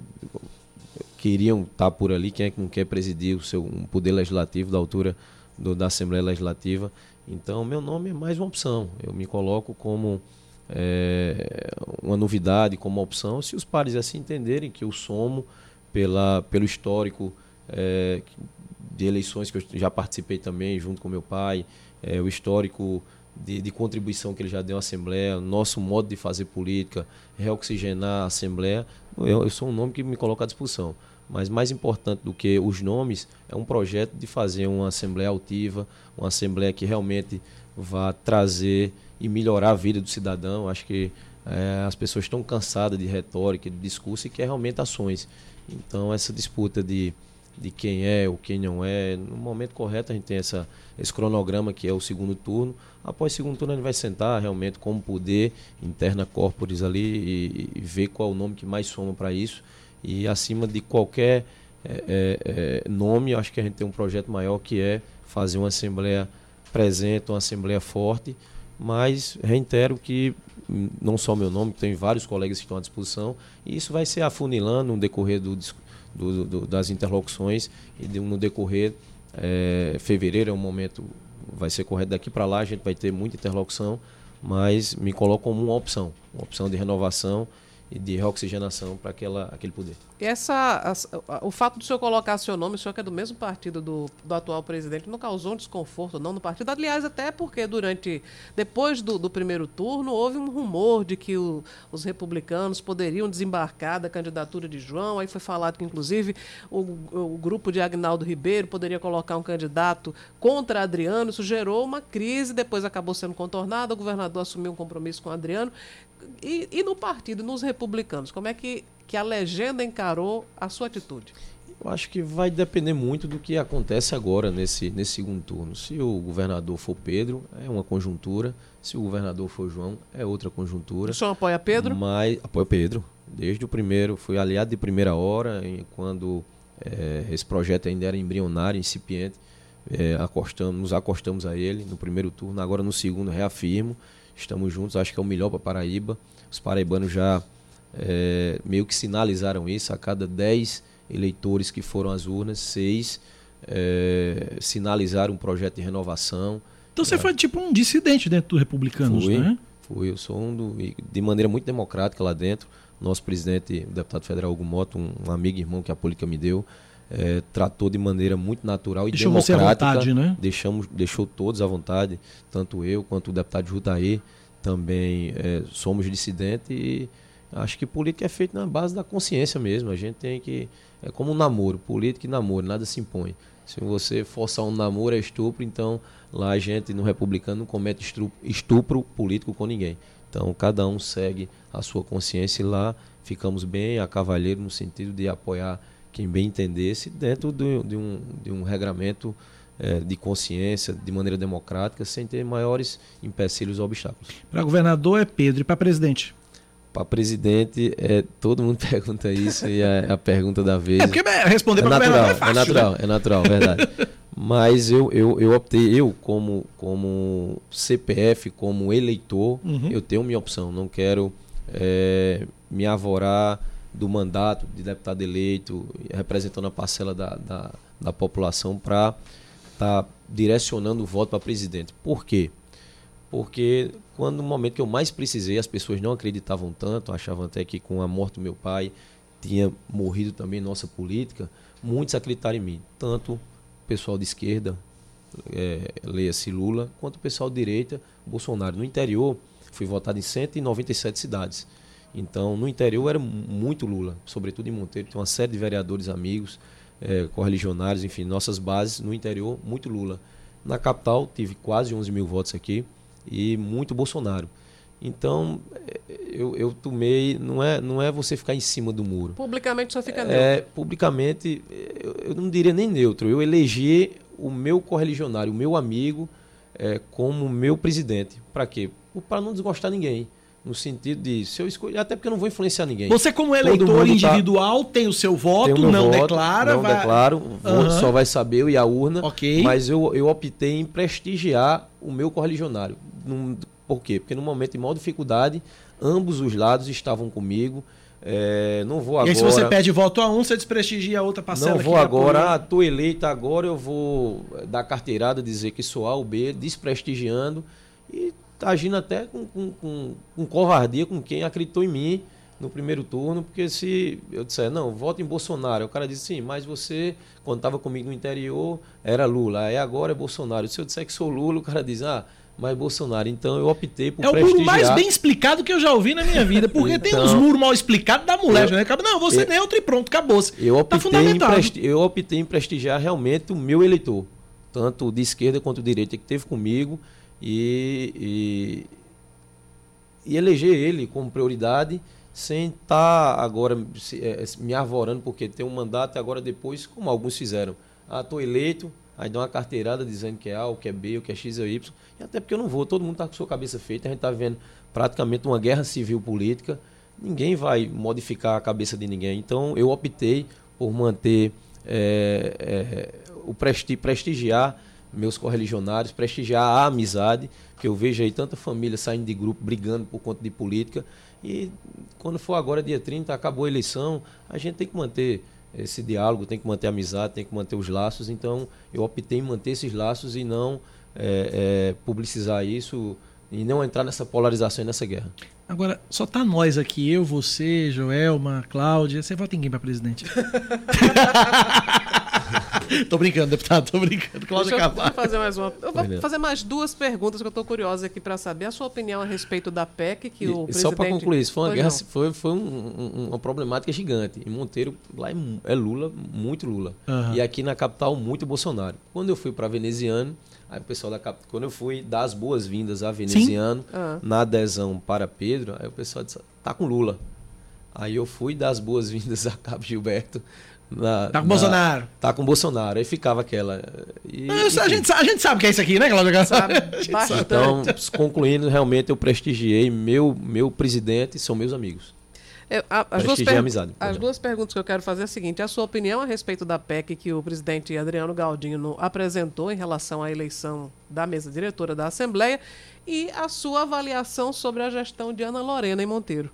queriam estar por ali. Quem é que não quer presidir o seu um poder legislativo da altura do, da Assembleia Legislativa? Então, meu nome é mais uma opção. Eu me coloco como é, uma novidade, como uma opção, se os pares assim entenderem que eu somo pela, pelo histórico é, de eleições que eu já participei também, junto com meu pai, é, o histórico de, de, contribuição que ele já deu à Assembleia, nosso modo de fazer política, reoxigenar a Assembleia, eu, eu sou um nome que me coloca à disposição. Mas mais importante do que os nomes é um projeto de fazer uma Assembleia altiva, uma Assembleia que realmente vá trazer e melhorar a vida do cidadão. Acho que é, as pessoas estão cansadas de retórica, de discurso e quer realmente ações. Então, essa disputa de de quem é ou quem não é. No momento correto a gente tem essa, esse cronograma que é o segundo turno. Após o segundo turno a gente vai sentar realmente como poder interna corporis ali e, e ver qual é o nome que mais soma para isso. E acima de qualquer é, é, nome, acho que a gente tem um projeto maior que é fazer uma assembleia presente, uma assembleia forte. Mas reitero que não só meu nome, tem vários colegas que estão à disposição, e isso vai ser afunilando no decorrer do, do, do, das interlocuções. E no decorrer é, fevereiro é um momento vai ser correto daqui para lá a gente vai ter muita interlocução. Mas me coloco como uma opção uma opção de renovação de reoxigenação para aquele poder essa, o fato do senhor colocar seu nome, o senhor que é do mesmo partido do, do atual presidente, não causou um desconforto não no partido? Aliás, até porque durante, depois do, do primeiro turno, houve um rumor de que o, os republicanos poderiam desembarcar da candidatura de João, aí foi falado que, inclusive, o, o grupo de Agnaldo Ribeiro poderia colocar um candidato contra Adriano, isso gerou uma crise, depois acabou sendo contornado, o governador assumiu um compromisso com Adriano. E, e no partido, nos republicanos, como é que que a legenda encarou a sua atitude? Eu acho que vai depender muito do que acontece agora nesse, nesse segundo turno. Se o governador for Pedro, é uma conjuntura. Se o governador for João, é outra conjuntura. O senhor apoia Pedro? Mas apoia Pedro. Desde o primeiro, fui aliado de primeira hora, quando é, esse projeto ainda era embrionário, incipiente. É, acostamos, nos acostamos a ele no primeiro turno. Agora no segundo, reafirmo. Estamos juntos, acho que é o melhor para Paraíba. Os paraibanos já é, meio que sinalizaram isso. A cada 10 eleitores que foram às urnas, seis é, sinalizaram um projeto de renovação. Então você é. foi tipo um dissidente dentro do Republicanos, fui, né? Fui, eu sou um do, de maneira muito democrática lá dentro. nosso presidente, o deputado federal Hugo Moto, um, um amigo e irmão que a política me deu, é, tratou de maneira muito natural e Deixou você à democrática. vontade, né? Deixamos, deixou todos à vontade, tanto eu quanto o deputado Jutaí, também é, somos dissidentes e acho que política é feita na base da consciência mesmo. A gente tem que. É como um namoro, política e namoro, nada se impõe. Se você forçar um namoro é estupro, então lá a gente no republicano não comete estupro, estupro político com ninguém. Então cada um segue a sua consciência e lá ficamos bem a cavalheiro no sentido de apoiar quem bem entendesse dentro de, de um, de um regramento eh, de consciência, de maneira democrática, sem ter maiores empecilhos ou obstáculos. Para governador é Pedro e para presidente? Para presidente, é, todo mundo pergunta isso e é a pergunta da vez. É porque responder é para natural, governador é fácil. É natural, né? é natural, verdade. Mas eu, eu, eu optei, eu como, como CPF, como eleitor, Uhum. eu tenho minha opção. Não quero eh, me avorar do mandato de deputado eleito, representando a parcela da, da, da população, para estar tá direcionando o voto para presidente. Por quê? Porque quando no momento que eu mais precisei, as pessoas não acreditavam tanto, achavam até que com a morte do meu pai tinha morrido também nossa política, muitos acreditaram em mim. Tanto o pessoal de esquerda, é, leia-se Lula, quanto o pessoal de direita, Bolsonaro. No interior, fui votado em 197 cidades. Então, no interior era muito Lula, sobretudo em Monteiro. Tem uma série de vereadores amigos, é, correligionários, enfim, nossas bases no interior, muito Lula. Na capital, tive quase 11 mil votos aqui e muito Bolsonaro. Então, é, eu, eu tomei. Não é, não é você ficar em cima do muro. Publicamente só fica neutro. É, publicamente, eu, eu não diria nem neutro. Eu elegi o meu correligionário, o meu amigo, é, como meu presidente. Para quê? Para não desgostar ninguém. No sentido de, se eu escolher, até porque eu não vou influenciar ninguém. Você, como eleitor tá- individual, tem o seu voto, não voto, declara. Não vai... declaro, Aham. só vai saber eu e a urna. Ok. Mas eu, eu optei em prestigiar o meu correligionário. Num- por quê? Porque no momento de maior dificuldade, ambos os lados estavam comigo. É, não vou E agora. aí, se você pede voto a um, você desprestigia a outra parcela. Não vou agora, apoia. ah, tô eleito agora, eu vou dar carteirada, dizer que sou A ou B, desprestigiando e agindo até com, com, com, com covardia com quem acreditou em mim no primeiro turno, porque se eu disser, não, voto em Bolsonaro, o cara disse, sim, mas você, quando estava comigo no interior, era Lula, aí agora é Bolsonaro. Se eu disser que sou Lula, o cara diz, ah, mas Bolsonaro. Então eu optei por É o muro mais bem explicado que eu já ouvi na minha vida. Porque tem Então, uns muros mal explicados da mulher, eu- né? Não, você eu- neutro e pronto, acabou-se. Eu Tá em fundamentado. presti- eu optei em prestigiar realmente o meu eleitor, tanto de esquerda quanto de direita, que esteve comigo e, e, e eleger ele como prioridade, sem estar agora se- eh, me arvorando, porque tem um mandato e agora depois, como alguns fizeram. Ah, estou eleito, aí dá uma carteirada dizendo que é A, que é B, o que é X ou Y, e até porque eu não vou, todo mundo está com sua cabeça feita, a gente está vendo praticamente uma guerra civil política, ninguém vai modificar a cabeça de ninguém. Então eu optei por manter eh, eh, o presti prestigiar meus correligionários, prestigiar a amizade, que eu vejo aí tanta família saindo de grupo, brigando por conta de política. E quando for agora dia 30, acabou a eleição, a gente tem que manter esse diálogo, tem que manter a amizade, tem que manter os laços. Então eu optei em manter esses laços e não eh, eh, publicizar isso e não entrar nessa polarização e nessa guerra. Agora, só tá nós aqui, eu, você, Joelma, Cláudia. Você vota em quem pra presidente? tô brincando, deputado, tô brincando. Cláudia Deixa eu fazer mais uma. Eu vou fazer mais duas perguntas que eu estou curiosa aqui para saber a sua opinião a respeito da PEC que E- o presidente. só para concluir, isso foi uma Pois guerra, não. foi, foi um- um- uma problemática gigante. Em Monteiro, lá é, é Lula, muito Lula. Aham. E aqui na capital, muito Bolsonaro. Quando eu fui para Veneziano, aí o pessoal da capital, quando eu fui dar as boas-vindas a Veneziano, Ah. na adesão para Pedro, aí o pessoal disse, tá com Lula. Aí eu fui dar as boas-vindas a Cabo Gilberto. Na- Tá com na- Bolsonaro. Tá com Bolsonaro. Aí ficava aquela. e- Ah, A enfim. gente, a gente sabe o que é isso aqui, né? A sabe. Então, concluindo, realmente eu prestigiei meu, meu presidente e são meus amigos. Eu- a- as duas, a amizade, as exemplo. duas perguntas que eu quero fazer é a seguinte: a sua opinião a respeito da PEC que o presidente Adriano Galdino apresentou em relação à eleição da mesa diretora da Assembleia e a sua avaliação sobre a gestão de Ana Lorena em Monteiro.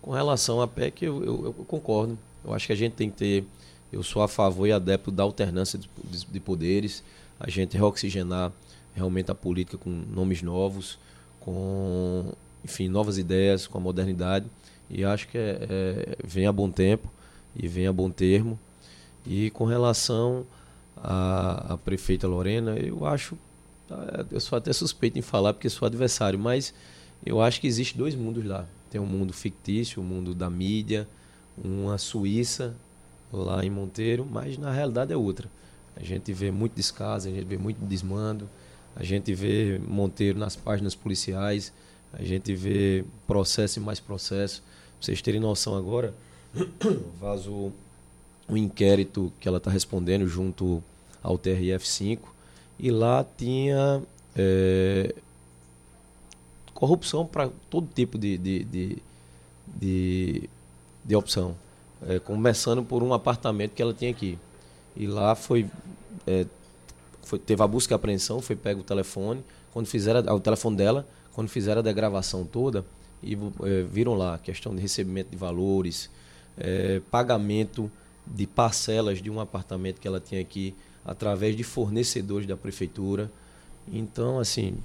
Com relação à PEC, eu, eu- eu concordo. Eu acho que a gente tem que ter. Eu sou a favor e adepto da alternância de, de- de poderes, a gente reoxigenar realmente a política com nomes novos, com enfim, novas ideias, com a modernidade. E acho que é, é, vem a bom tempo e vem a bom termo. E com relação à, prefeita Lorena, eu acho. Eu sou até suspeito em falar porque sou adversário, mas eu acho que existe dois mundos lá. Tem um mundo fictício, o um mundo da mídia, uma Suíça lá em Monteiro, mas na realidade é outra. A gente vê muito descaso, a gente vê muito desmando, a gente vê Monteiro nas páginas policiais, a gente vê processo e mais processo. Pra vocês terem noção agora, vazou um inquérito que ela está respondendo junto ao TRF5 e lá tinha é, corrupção para todo tipo de, de, de, de, de opção. É, começando por um apartamento que ela tinha aqui. E lá foi, é, foi teve a busca e apreensão, foi pego o telefone, quando fizeram o telefone dela, quando fizeram a degravação toda, e é, viram lá questão de recebimento de valores, é, pagamento de parcelas de um apartamento que ela tinha aqui através de fornecedores da prefeitura. Então, assim,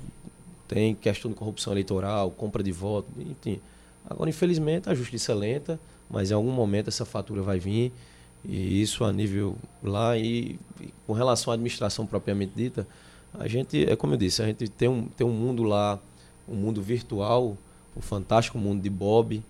tem questão de corrupção eleitoral, compra de voto, enfim. Agora, infelizmente, a justiça é lenta, mas em algum momento essa fatura vai vir, e isso a nível lá. E, e com relação à administração propriamente dita, a gente, é como eu disse, a gente tem um, tem um mundo lá, um mundo virtual, o um fantástico mundo de Bob,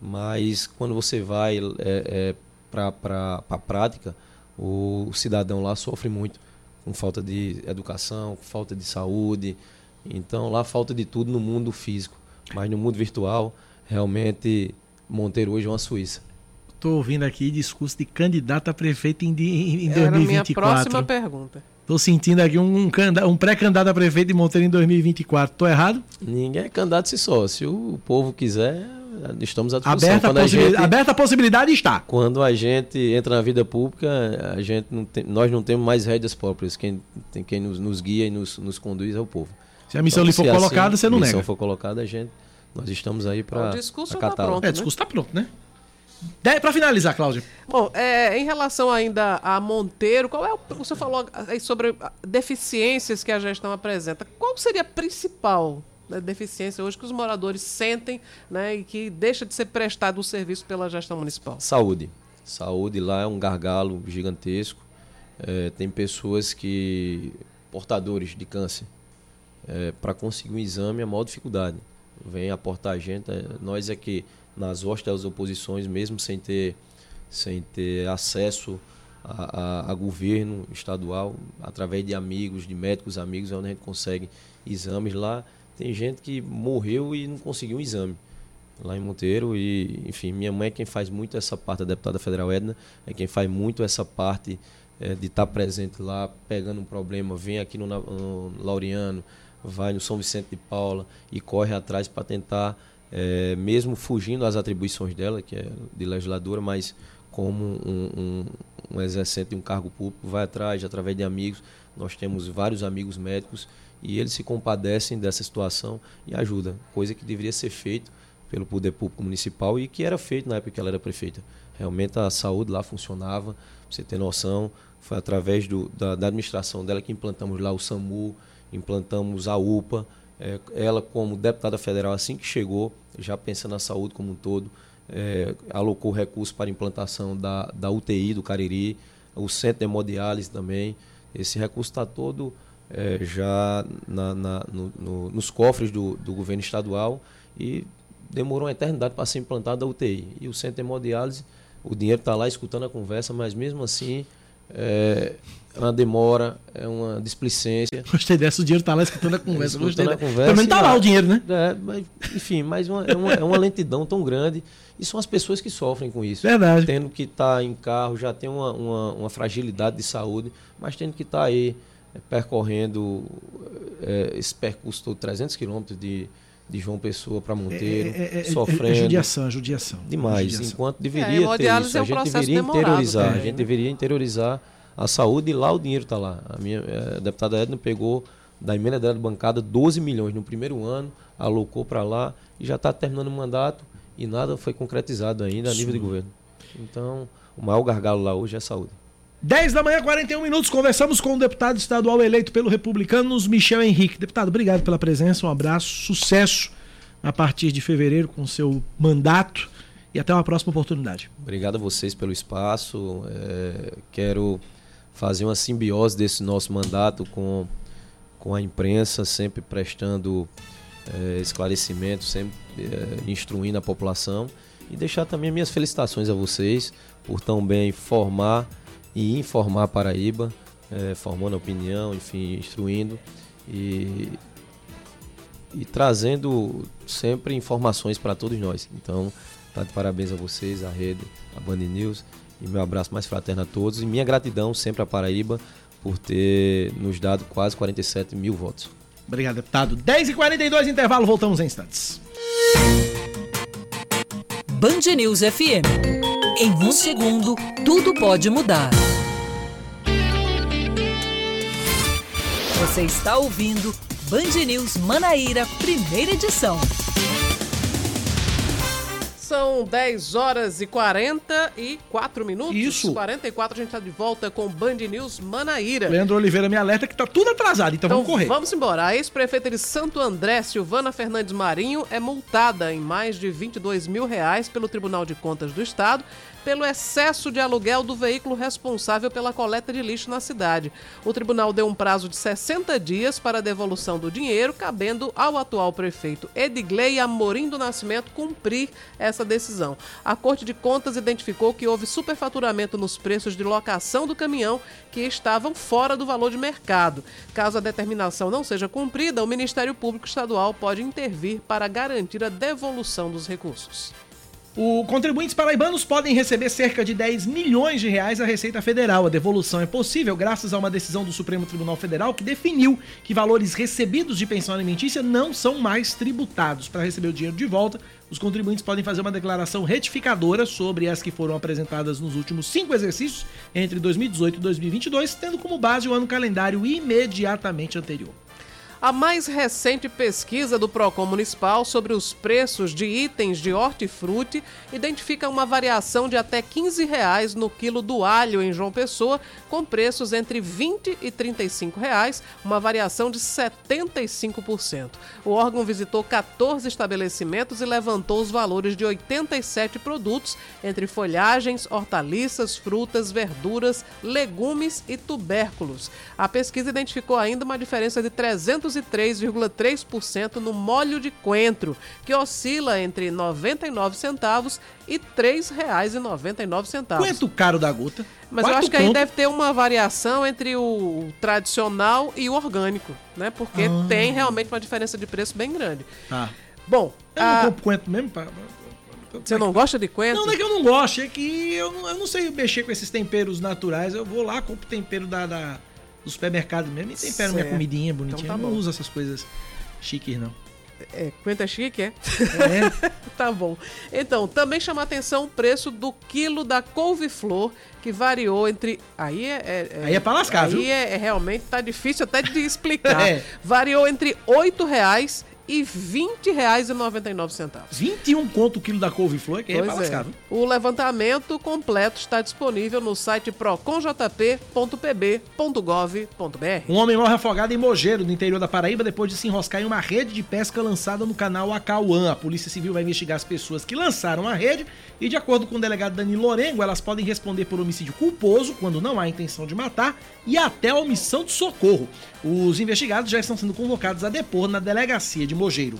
mas quando você vai é, é, para a prática, o cidadão lá sofre muito com falta de educação, com falta de saúde. Então lá falta de tudo no mundo físico, mas no mundo virtual, realmente Monteiro hoje é uma Suíça. Estou ouvindo aqui discurso de candidato a prefeito em, em, em Era 2024. minha próxima pergunta. Estou sentindo aqui um, um, um pré-candidato a prefeito de Monteiro em 2024. Estou errado? Ninguém é candidato se só. Se o povo quiser, estamos à disposição. Aberta, a, possibilidade, gente, aberta a possibilidade está. Quando a gente entra na vida pública, a gente não tem, nós não temos mais rédeas próprias. Quem, tem, quem nos, nos guia e nos, nos conduz é o povo. Se a missão então, lhe for colocada, assim, você não nega. Se a missão for colocada, a gente, nós estamos aí para. O discurso está pronto. É, o discurso está pronto, né? Para finalizar, Cláudio. Bom, é, em relação ainda a Monteiro, qual é o, você falou aí sobre deficiências que a gestão apresenta. Qual seria a principal né, deficiência hoje que os moradores sentem né, e que deixa de ser prestado o serviço pela gestão municipal? Saúde. Saúde lá é um gargalo gigantesco. É, tem pessoas que portadores de câncer é, para conseguir um exame é a maior dificuldade. Vem aportar a gente, é, nós é que nas hostes das oposições, mesmo sem ter, sem ter acesso a, a, a, governo estadual, através de amigos, de médicos amigos, é onde a gente consegue exames lá. Tem gente que morreu e não conseguiu um exame lá em Monteiro e, enfim, minha mãe é quem faz muito essa parte, a deputada federal Edna, é quem faz muito essa parte é, de estar tá presente lá, pegando um problema, vem aqui no, no Laureano, vai no São Vicente de Paula e corre atrás para tentar é, mesmo fugindo das atribuições dela, que é de legisladora, mas como um, um, um exercente de um cargo público, vai atrás, através de amigos. Nós temos vários amigos médicos e eles se compadecem dessa situação e ajudam, coisa que deveria ser feito pelo poder público municipal e que era feito na época que ela era prefeita. Realmente a saúde lá funcionava, pra você ter noção, foi através do, da, da administração dela que implantamos lá o SAMU, implantamos a UPA, é, ela, como deputada federal, assim que chegou, já pensando na saúde como um todo, é, alocou recursos para implantação da, da UTI do Cariri, o centro de hemodiálise também. Esse recurso está todo é, já na, na, no, no, nos cofres do, do governo estadual e demorou uma eternidade para ser implantada a UTI. E o centro de hemodiálise, o dinheiro está lá escutando a conversa, mas mesmo assim é, é uma demora, é uma displicência. Gostei dessa, o dinheiro está lá escutando a conversa. Escutando a conversa. Também está lá o dinheiro, né? É, mas, enfim, mas uma, é, uma, é uma lentidão tão grande. E são as pessoas que sofrem com isso. Verdade. Tendo que estar tá em carro, já tem uma, uma, uma, fragilidade de saúde, mas tendo que estar tá aí é, percorrendo é, esse percurso todo, 300 quilômetros de, de João Pessoa para Monteiro, é, é, sofrendo. É judiação, judiação. Demais. Judiação. Enquanto deveria ter isso. a gente deveria interiorizar. A gente deveria interiorizar a saúde e lá o dinheiro está lá. A minha a deputada Edna pegou da emenda dela de bancada 12 milhões no primeiro ano, alocou para lá e já está terminando o mandato e nada foi concretizado ainda a nível de governo. Então, o maior gargalo lá hoje é a saúde. 10 da manhã, 41 minutos, conversamos com o deputado estadual eleito pelo Republicanos, Michel Henrique. Deputado, obrigado pela presença, um abraço, sucesso a partir de fevereiro com seu mandato e até uma próxima oportunidade. Obrigado a vocês pelo espaço. É, quero fazer uma simbiose desse nosso mandato com, com a imprensa, sempre prestando é, esclarecimento, sempre é, instruindo a população e deixar também minhas felicitações a vocês por tão bem formar e informar a Paraíba, é, formando opinião, enfim, instruindo e, e trazendo sempre informações para todos nós. Então, tá de parabéns a vocês, a rede, a Band News e meu abraço mais fraterno a todos e minha gratidão sempre à Paraíba por ter nos dado quase 47 mil votos. Obrigado, deputado. 10h42, intervalo, voltamos em instantes. Band News FM. Em um segundo, tudo pode mudar. Você está ouvindo Band News Manaíra, primeira edição. São 10 horas e 44 minutos. Isso. 44, a gente está de volta com Band News Manaíra. Leandro Oliveira me alerta que tá tudo atrasado, então, vamos correr. Vamos embora. A ex-prefeita de Santo André, Silvana Fernandes Marinho, é multada em mais de 22 mil reais pelo Tribunal de Contas do Estado pelo excesso de aluguel do veículo responsável pela coleta de lixo na cidade. O tribunal deu um prazo de 60 dias para a devolução do dinheiro, cabendo ao atual prefeito Edgley Amorim do Nascimento cumprir essa decisão. A Corte de Contas identificou que houve superfaturamento nos preços de locação do caminhão que estavam fora do valor de mercado. Caso a determinação não seja cumprida, o Ministério Público Estadual pode intervir para garantir a devolução dos recursos. O contribuintes paraibanos podem receber cerca de 10 milhões de reais da Receita Federal. A devolução é possível graças a uma decisão do Supremo Tribunal Federal que definiu que valores recebidos de pensão alimentícia não são mais tributados. Para receber o dinheiro de volta, os contribuintes podem fazer uma declaração retificadora sobre as que foram apresentadas nos últimos cinco exercícios entre 2018 e 2022, tendo como base o ano calendário imediatamente anterior. A mais recente pesquisa do Procon Municipal sobre os preços de itens de hortifruti identifica uma variação de até 15 reais no quilo do alho em João Pessoa, com preços entre R$ 20 e 35 reais, uma variação de 75%. O órgão visitou 14 estabelecimentos e levantou os valores de 87 produtos, entre folhagens, hortaliças, frutas, verduras, legumes e tubérculos. A pesquisa identificou ainda uma diferença de 303,3% no molho de coentro, que oscila entre 99 centavos e R$ 3,99. Quanto caro da gota? Mas eu acho que aí deve ter uma variação entre o tradicional e o orgânico, né? Porque Ah. tem realmente uma diferença de preço bem grande. Tá. Bom, Eu não a- compro coentro mesmo? pra- você não gosta de coentro? Não, não é que eu não gosto, é que eu não, eu não sei mexer com esses temperos naturais. Eu vou lá, compro tempero da, da- do supermercado mesmo e tempero minha Certo. comidinha bonitinha. Então tá eu não uso essas coisas chiques, não. É, coentro é chique, é? É. tá bom. Então, também chama a atenção o preço do quilo da couve-flor, que variou entre... Aí é... é- Aí é pra lascar, aí viu? é, é realmente, tá difícil até de explicar. É. Variou entre 8 reais e R$ 20,99. 21 conto o quilo da couve-flor, que é Pois é. lascar? O levantamento completo está disponível no site proconjp.pb.gov.br. Um homem morre afogado em Mogeiro, no interior da Paraíba, depois de se enroscar em uma rede de pesca lançada no canal Acauã. A Polícia Civil vai investigar as pessoas que lançaram a rede e, de acordo com o delegado Dani Lorengo, elas podem responder por homicídio culposo, quando não há intenção de matar, e até omissão de socorro. Os investigados já estão sendo convocados a depor na delegacia de Mogeiro.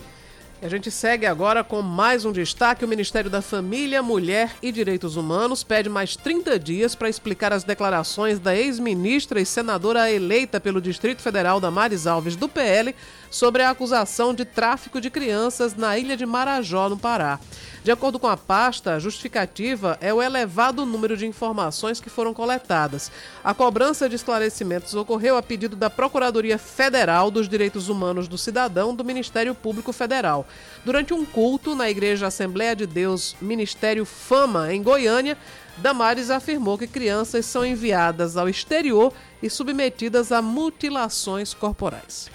A gente segue agora com mais um destaque. O Ministério da Família, Mulher e Direitos Humanos pede mais 30 dias para explicar as declarações da ex-ministra e senadora eleita pelo Distrito Federal, Damares Alves, do PL, sobre a acusação de tráfico de crianças na ilha de Marajó, no Pará. De acordo com a pasta, a justificativa é o elevado número de informações que foram coletadas. A cobrança de esclarecimentos ocorreu a pedido da Procuradoria Federal dos Direitos Humanos do Cidadão do Ministério Público Federal. Durante um culto na Igreja Assembleia de Deus Ministério Fama, em Goiânia, Damares afirmou que crianças são enviadas ao exterior e submetidas a mutilações corporais.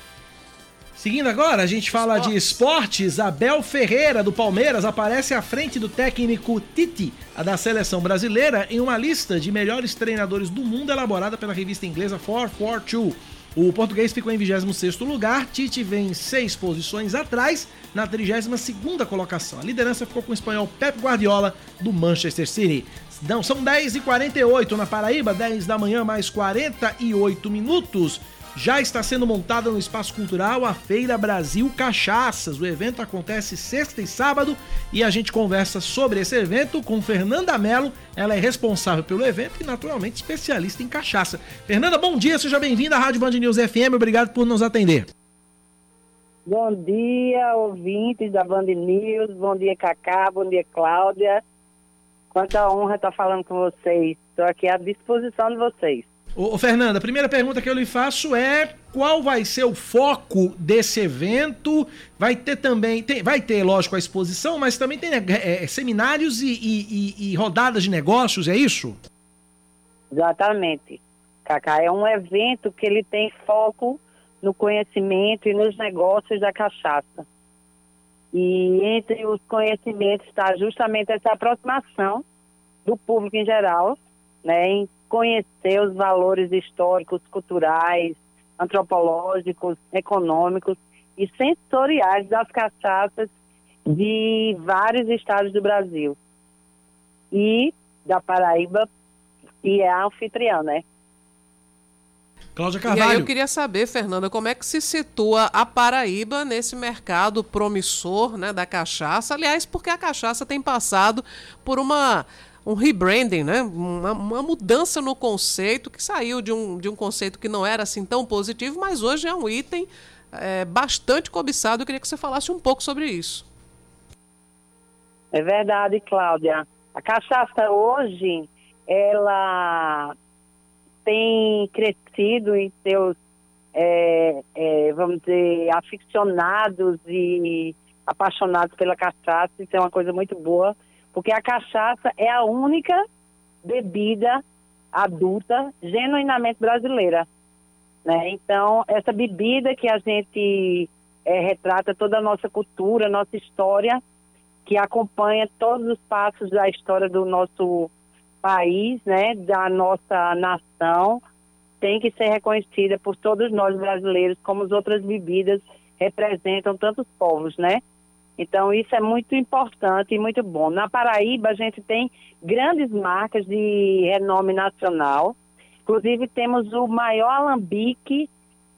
Seguindo agora, a gente fala de esportes. Abel Ferreira, do Palmeiras, aparece à frente do técnico Tite, a da seleção brasileira, em uma lista de melhores treinadores do mundo elaborada pela revista inglesa 442. O português ficou em 26º lugar, Tite vem seis posições atrás, na 32ª colocação. A liderança ficou com o espanhol Pep Guardiola, do Manchester City. Não, são 10h48 na Paraíba, 10 da manhã mais 48 minutos já está sendo montada no Espaço Cultural a Feira Brasil Cachaças. O evento acontece sexta e sábado e a gente conversa sobre esse evento com Fernanda Mello. Ela é responsável pelo evento e, naturalmente, especialista em cachaça. Fernanda, bom dia, seja bem-vinda à Rádio Band News FM. Obrigado por nos atender. Bom dia, ouvintes da Band News. Bom dia, Cacá. Bom dia, Cláudia. Quanta honra estar falando com vocês. Estou aqui à disposição de vocês. Ô, Fernanda, a primeira pergunta que eu lhe faço é qual vai ser o foco desse evento? Vai ter também, tem, vai ter, lógico, a exposição, mas também tem é, seminários e, e, e, rodadas de negócios, é isso? Exatamente. Cacá, é um evento que ele tem foco no conhecimento e nos negócios da cachaça. E entre os conhecimentos está justamente essa aproximação do público em geral, né, em conhecer os valores históricos, culturais, antropológicos, econômicos e sensoriais das cachaças de vários estados do Brasil. E da Paraíba, que é a anfitriã, né? Cláudia Carvalho. E aí eu queria saber, Fernanda, como é que se situa a Paraíba nesse mercado promissor né, da cachaça? Aliás, porque a cachaça tem passado por uma um rebranding, né? Uma, uma, mudança no conceito que saiu de um, de um conceito que não era assim tão positivo, mas hoje é um item é, bastante cobiçado. Eu queria que você falasse um pouco sobre isso. É verdade, Cláudia. A cachaça hoje, ela tem crescido em seus, é, é, vamos dizer, aficionados e apaixonados pela cachaça. Isso é uma coisa muito boa porque a cachaça é a única bebida adulta genuinamente brasileira. Né? Então, essa bebida que a gente é, retrata toda a nossa cultura, nossa história, que acompanha todos os passos da história do nosso país, né, da nossa nação, tem que ser reconhecida por todos nós brasileiros, como as outras bebidas representam tantos povos, né? Então, isso é muito importante e muito bom. Na Paraíba, a gente tem grandes marcas de renome nacional. Inclusive, temos o maior alambique,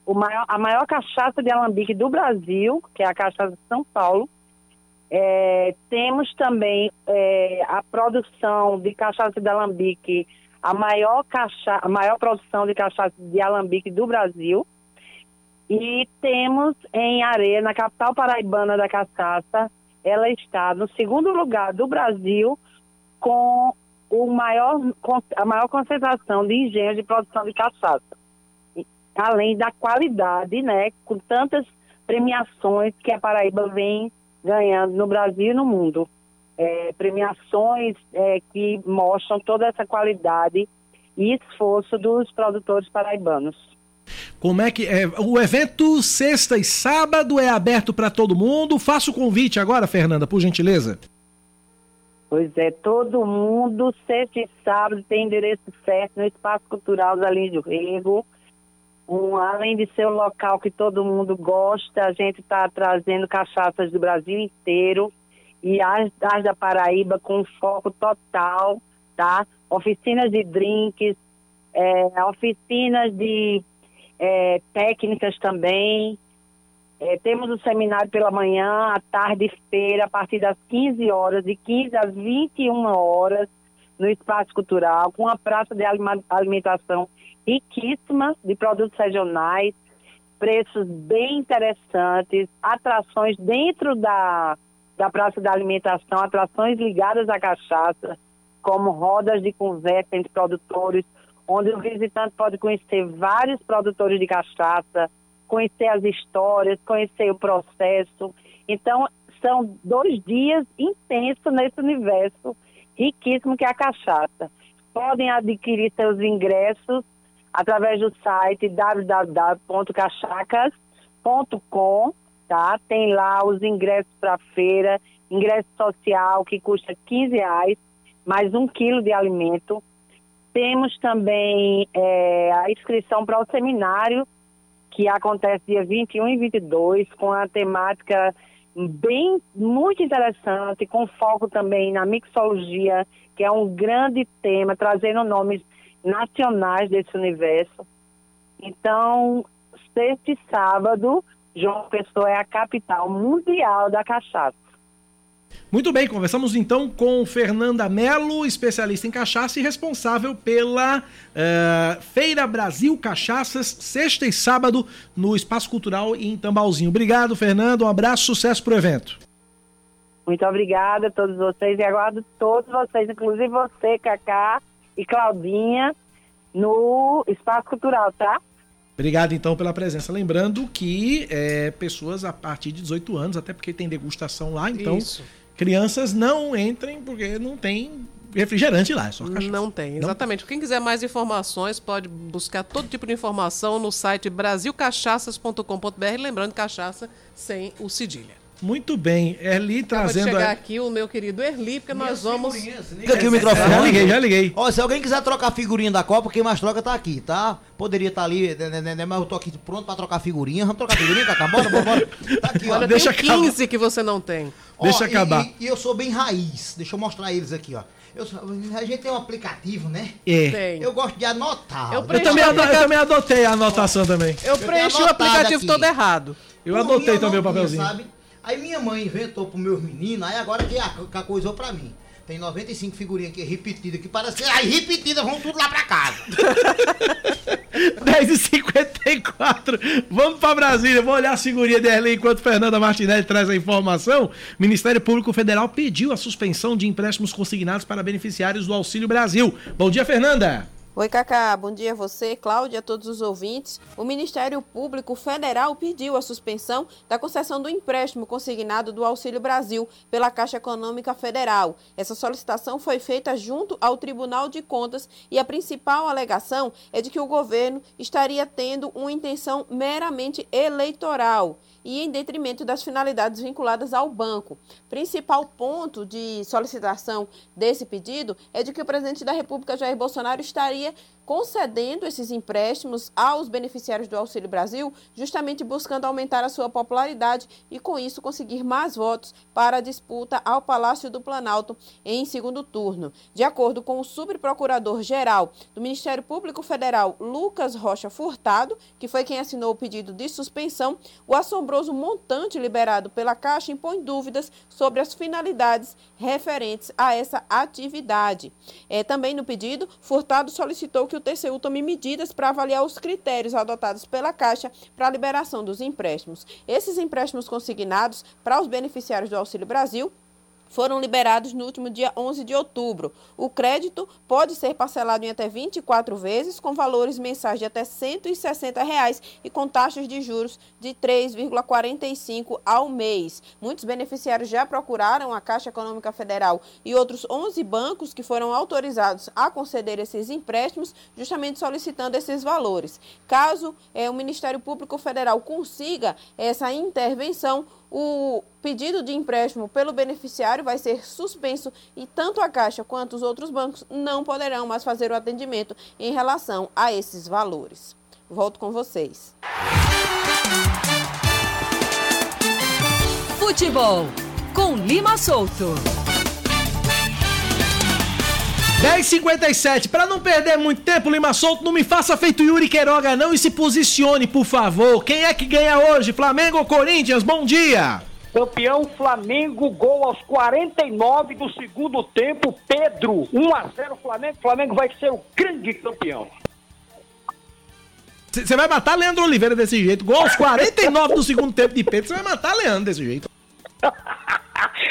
o maior, a maior cachaça de alambique do Brasil, que é a Cachaça de São Paulo. É, temos também é, a produção de cachaça de alambique, a maior, cacha, a maior produção de cachaça de alambique do Brasil. E temos em Areia, na capital paraibana da cachaça, ela está no segundo lugar do Brasil com o maior, a maior concentração de engenhos de produção de cachaça. Além da qualidade, né, com tantas premiações que a Paraíba vem ganhando no Brasil e no mundo. É, premiações é, que mostram toda essa qualidade e esforço dos produtores paraibanos. Como é que é? O evento sexta e sábado é aberto para todo mundo. Faça o convite agora, Fernanda, por gentileza. Pois é, todo mundo, sexta e sábado, tem endereço certo no Espaço Cultural da Linha do Rego. Um, além de ser um local que todo mundo gosta, a gente está trazendo cachaças do Brasil inteiro e as, as da Paraíba com foco total, tá? Oficinas de drinks, é, oficinas de é, técnicas também. É, temos o seminário pela manhã, à tarde feira, a partir das 15 horas, de 15 às 21 horas, no Espaço Cultural, com uma praça de alimentação riquíssima de produtos regionais, preços bem interessantes, atrações dentro da, da praça da alimentação, atrações ligadas à cachaça, como rodas de conversa entre produtores, onde o visitante pode conhecer vários produtores de cachaça, conhecer as histórias, conhecer o processo. Então, são dois dias intensos nesse universo riquíssimo que é a cachaça. Podem adquirir seus ingressos através do site www.cachacas.com.br cachaças.com, tá? Tem lá os ingressos para a feira, ingresso social que custa 15 reais, mais um quilo de alimento. Temos também é, a inscrição para o seminário, que acontece dia 21 e 22, com a temática bem, muito interessante, com foco também na mixologia, que é um grande tema, trazendo nomes nacionais desse universo. Então, sexta e sábado, João Pessoa é a capital mundial da cachaça. Muito bem, conversamos então com Fernanda Mello, especialista em cachaça e responsável pela eh, Feira Brasil Cachaças, sexta e sábado, no Espaço Cultural em Tambalzinho. Obrigado, Fernanda. Um abraço, sucesso pro evento. Muito obrigada a todos vocês e aguardo todos vocês, inclusive você, Cacá e Claudinha, no Espaço Cultural, tá? Obrigado então pela presença. Lembrando que é, pessoas a partir de 18 anos, até porque tem degustação lá, então Isso. Crianças não entrem porque não tem refrigerante lá, é só cachaça. Não tem, exatamente. Quem quiser mais informações pode buscar todo tipo de informação no site brasilcachaças.com.br, lembrando cachaça sem o cedilha. Muito bem, Erli Acaba trazendo. chegar a- aqui o meu querido Erli, porque nós vamos... Liga aqui o microfone. Já liguei, já liguei. Ó, se alguém quiser trocar figurinha da Copa, quem mais troca tá aqui, tá? Poderia estar ali, né, né, né, mas eu tô aqui pronto pra trocar figurinha. Vamos trocar figurinha, Cacá? Bora, bora, bora. Tá aqui, ó. Olha, tem 15 que você não tem. Ó, e- E, e eu sou bem raiz. Deixa eu mostrar eles aqui, ó. Eu a gente tem um aplicativo, né? É. Tem. Eu gosto de anotar. Eu Eu também, ado- eu também adotei a anotação também. Eu preenchi o aplicativo todo errado. Eu Por adotei também o papelzinho. sabe? Aí minha mãe inventou pros meus meninos, aí agora que a, coisou pra mim. Tem 95 figurinhas aqui repetidas, que parece aí repetidas vão tudo lá pra casa. 10h54, vamos pra Brasília, vou olhar a figurinha dela enquanto Fernanda Martinelli traz a informação. Ministério Público Federal pediu a suspensão de empréstimos consignados para beneficiários do Auxílio Brasil. Bom dia, Fernanda. Oi, Cacá. Bom dia a você, Cláudia, a todos os ouvintes. O Ministério Público Federal pediu a suspensão da concessão do empréstimo consignado do Auxílio Brasil pela Caixa Econômica Federal. Essa solicitação foi feita junto ao Tribunal de Contas e a principal alegação é de que o governo estaria tendo uma intenção meramente eleitoral e em detrimento das finalidades vinculadas ao banco. Principal ponto de solicitação desse pedido é de que o presidente da República, Jair Bolsonaro, estaria concedendo esses empréstimos aos beneficiários do Auxílio Brasil, justamente buscando aumentar a sua popularidade e, com isso, conseguir mais votos para a disputa ao Palácio do Planalto em segundo turno. De acordo com o subprocurador-geral do Ministério Público Federal, Lucas Rocha Furtado, que foi quem assinou o pedido de suspensão, o assombroso montante liberado pela Caixa impõe dúvidas sobre as finalidades referentes a essa atividade. É, também no pedido, Furtado solicitou que o TCU tome medidas para avaliar os critérios adotados pela Caixa para a liberação dos empréstimos. Esses empréstimos consignados para os beneficiários do Auxílio Brasil foram liberados no último dia 11 de outubro. O crédito pode ser parcelado em até 24 vezes, com valores mensais de até 160 reais e com taxas de juros de 3,45 ao mês. Muitos beneficiários já procuraram a Caixa Econômica Federal e outros 11 bancos que foram autorizados a conceder esses empréstimos, justamente solicitando esses valores. Caso eh, o Ministério Público Federal consiga essa intervenção, o pedido de empréstimo pelo beneficiário vai ser suspenso e tanto a Caixa quanto os outros bancos não poderão mais fazer o atendimento em relação a esses valores. Volto com vocês. Futebol com Lima Solto. 10h57, para não perder muito tempo, Lima Solto, não me faça feito Yuri Queiroga não e se posicione, por favor. Quem é que ganha hoje, Flamengo ou Corinthians? Bom dia. Campeão Flamengo, gol aos 49 do segundo tempo. Pedro, 1 a 0 Flamengo. Flamengo vai ser o grande campeão. Você vai matar Leandro Oliveira desse jeito. Gol aos 49 do segundo tempo de Pedro, você vai matar Leandro desse jeito.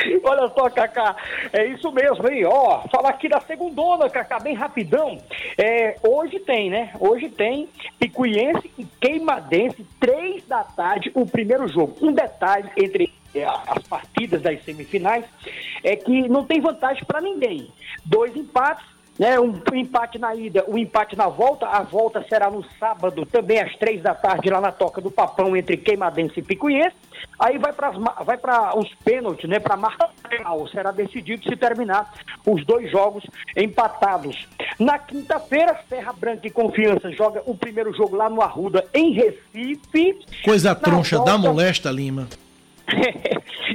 Olha só, Cacá, é isso mesmo, aí, ó. Falar aqui da segundona, Cacá, bem rapidão. É, hoje tem, né? Hoje tem Picuiense e Queimadense, três da tarde, o primeiro jogo. Um detalhe entre é, as partidas das semifinais é que não tem vantagem para ninguém. Dois empates né, um empate na ida, um empate na volta. A volta será no sábado, também às três da tarde, lá na Toca do Papão, entre Queimadense e Picuiense. Aí vai para vai os pênaltis, né, para marca final. Será decidido se terminar os dois jogos empatados. Na quinta-feira, Serra Branca e Confiança joga o primeiro jogo lá no Arruda, em Recife. Coisa Na troncha da volta- molesta, Lima.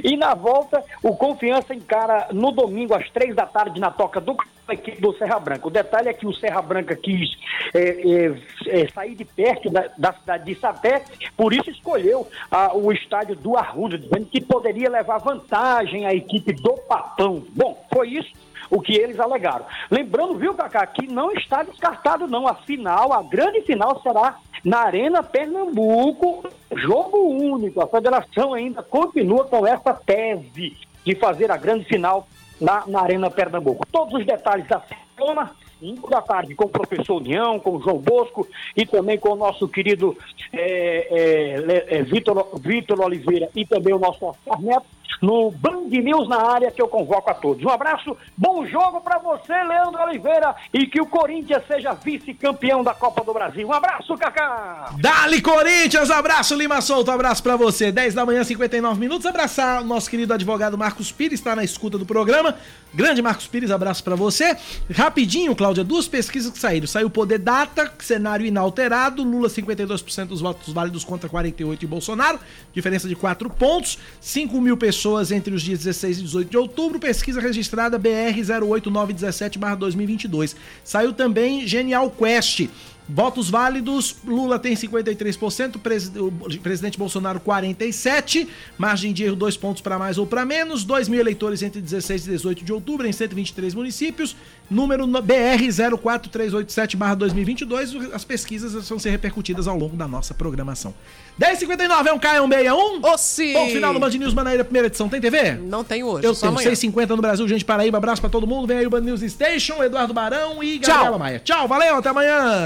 E na volta, o Confiança encara no domingo, às três da tarde, na toca do a equipe do Serra Branca. O detalhe é que o Serra Branca quis é, é, é, sair de perto da, da cidade de Sapé, por isso escolheu ah, o estádio do Arruda, dizendo que poderia levar vantagem à equipe do Papão. Bom, foi isso o que eles alegaram. Lembrando, viu, Cacá, que não está descartado, não. A final, a grande final será na Arena Pernambuco, jogo único. A federação ainda continua com essa tese de fazer a grande final na, na Arena Pernambuco. Todos os detalhes da semana. 5 da tarde com o professor União, com o João Bosco e também com o nosso querido é, é, é, Vitor, Vitor Oliveira e também o nosso Oscar Neto no Band News na área que eu convoco a todos. Um abraço, bom jogo para você, Leandro Oliveira, e que o Corinthians seja vice-campeão da Copa do Brasil. Um abraço, Cacá! Dali Corinthians, abraço Lima Solto, abraço pra você. 10 da manhã, 59 minutos. Abraçar o nosso querido advogado Marcos Pires, está na escuta do programa. Grande Marcos Pires, abraço pra você. Rapidinho, Cláudia, duas pesquisas que saíram. Saiu o Poder Data, cenário inalterado, Lula 52% dos votos válidos contra 48 de Bolsonaro, diferença de 4 pontos, 5 mil pessoas entre os dias 16 e 18 de outubro, pesquisa registrada BR 08917-2022. Saiu também Genial Quest. Votos válidos, Lula tem 53%, presi- o presidente Bolsonaro 47%, margem de erro 2 pontos para mais ou para menos, 2 mil eleitores entre 16 e 18 de outubro em 123 municípios, número BR 04387-2022, as pesquisas vão ser repercutidas ao longo da nossa programação. 10h59 é um K161? Ô, sim! Bom final do Band News Manaíra, primeira edição, tem TV? Não tem hoje, Eu tenho amanhã. 6h50 no Brasil, gente Paraíba, abraço pra todo mundo, vem aí o Band News Station, Eduardo Barão e Tchau. Gabriela Maia. Tchau, valeu, até amanhã!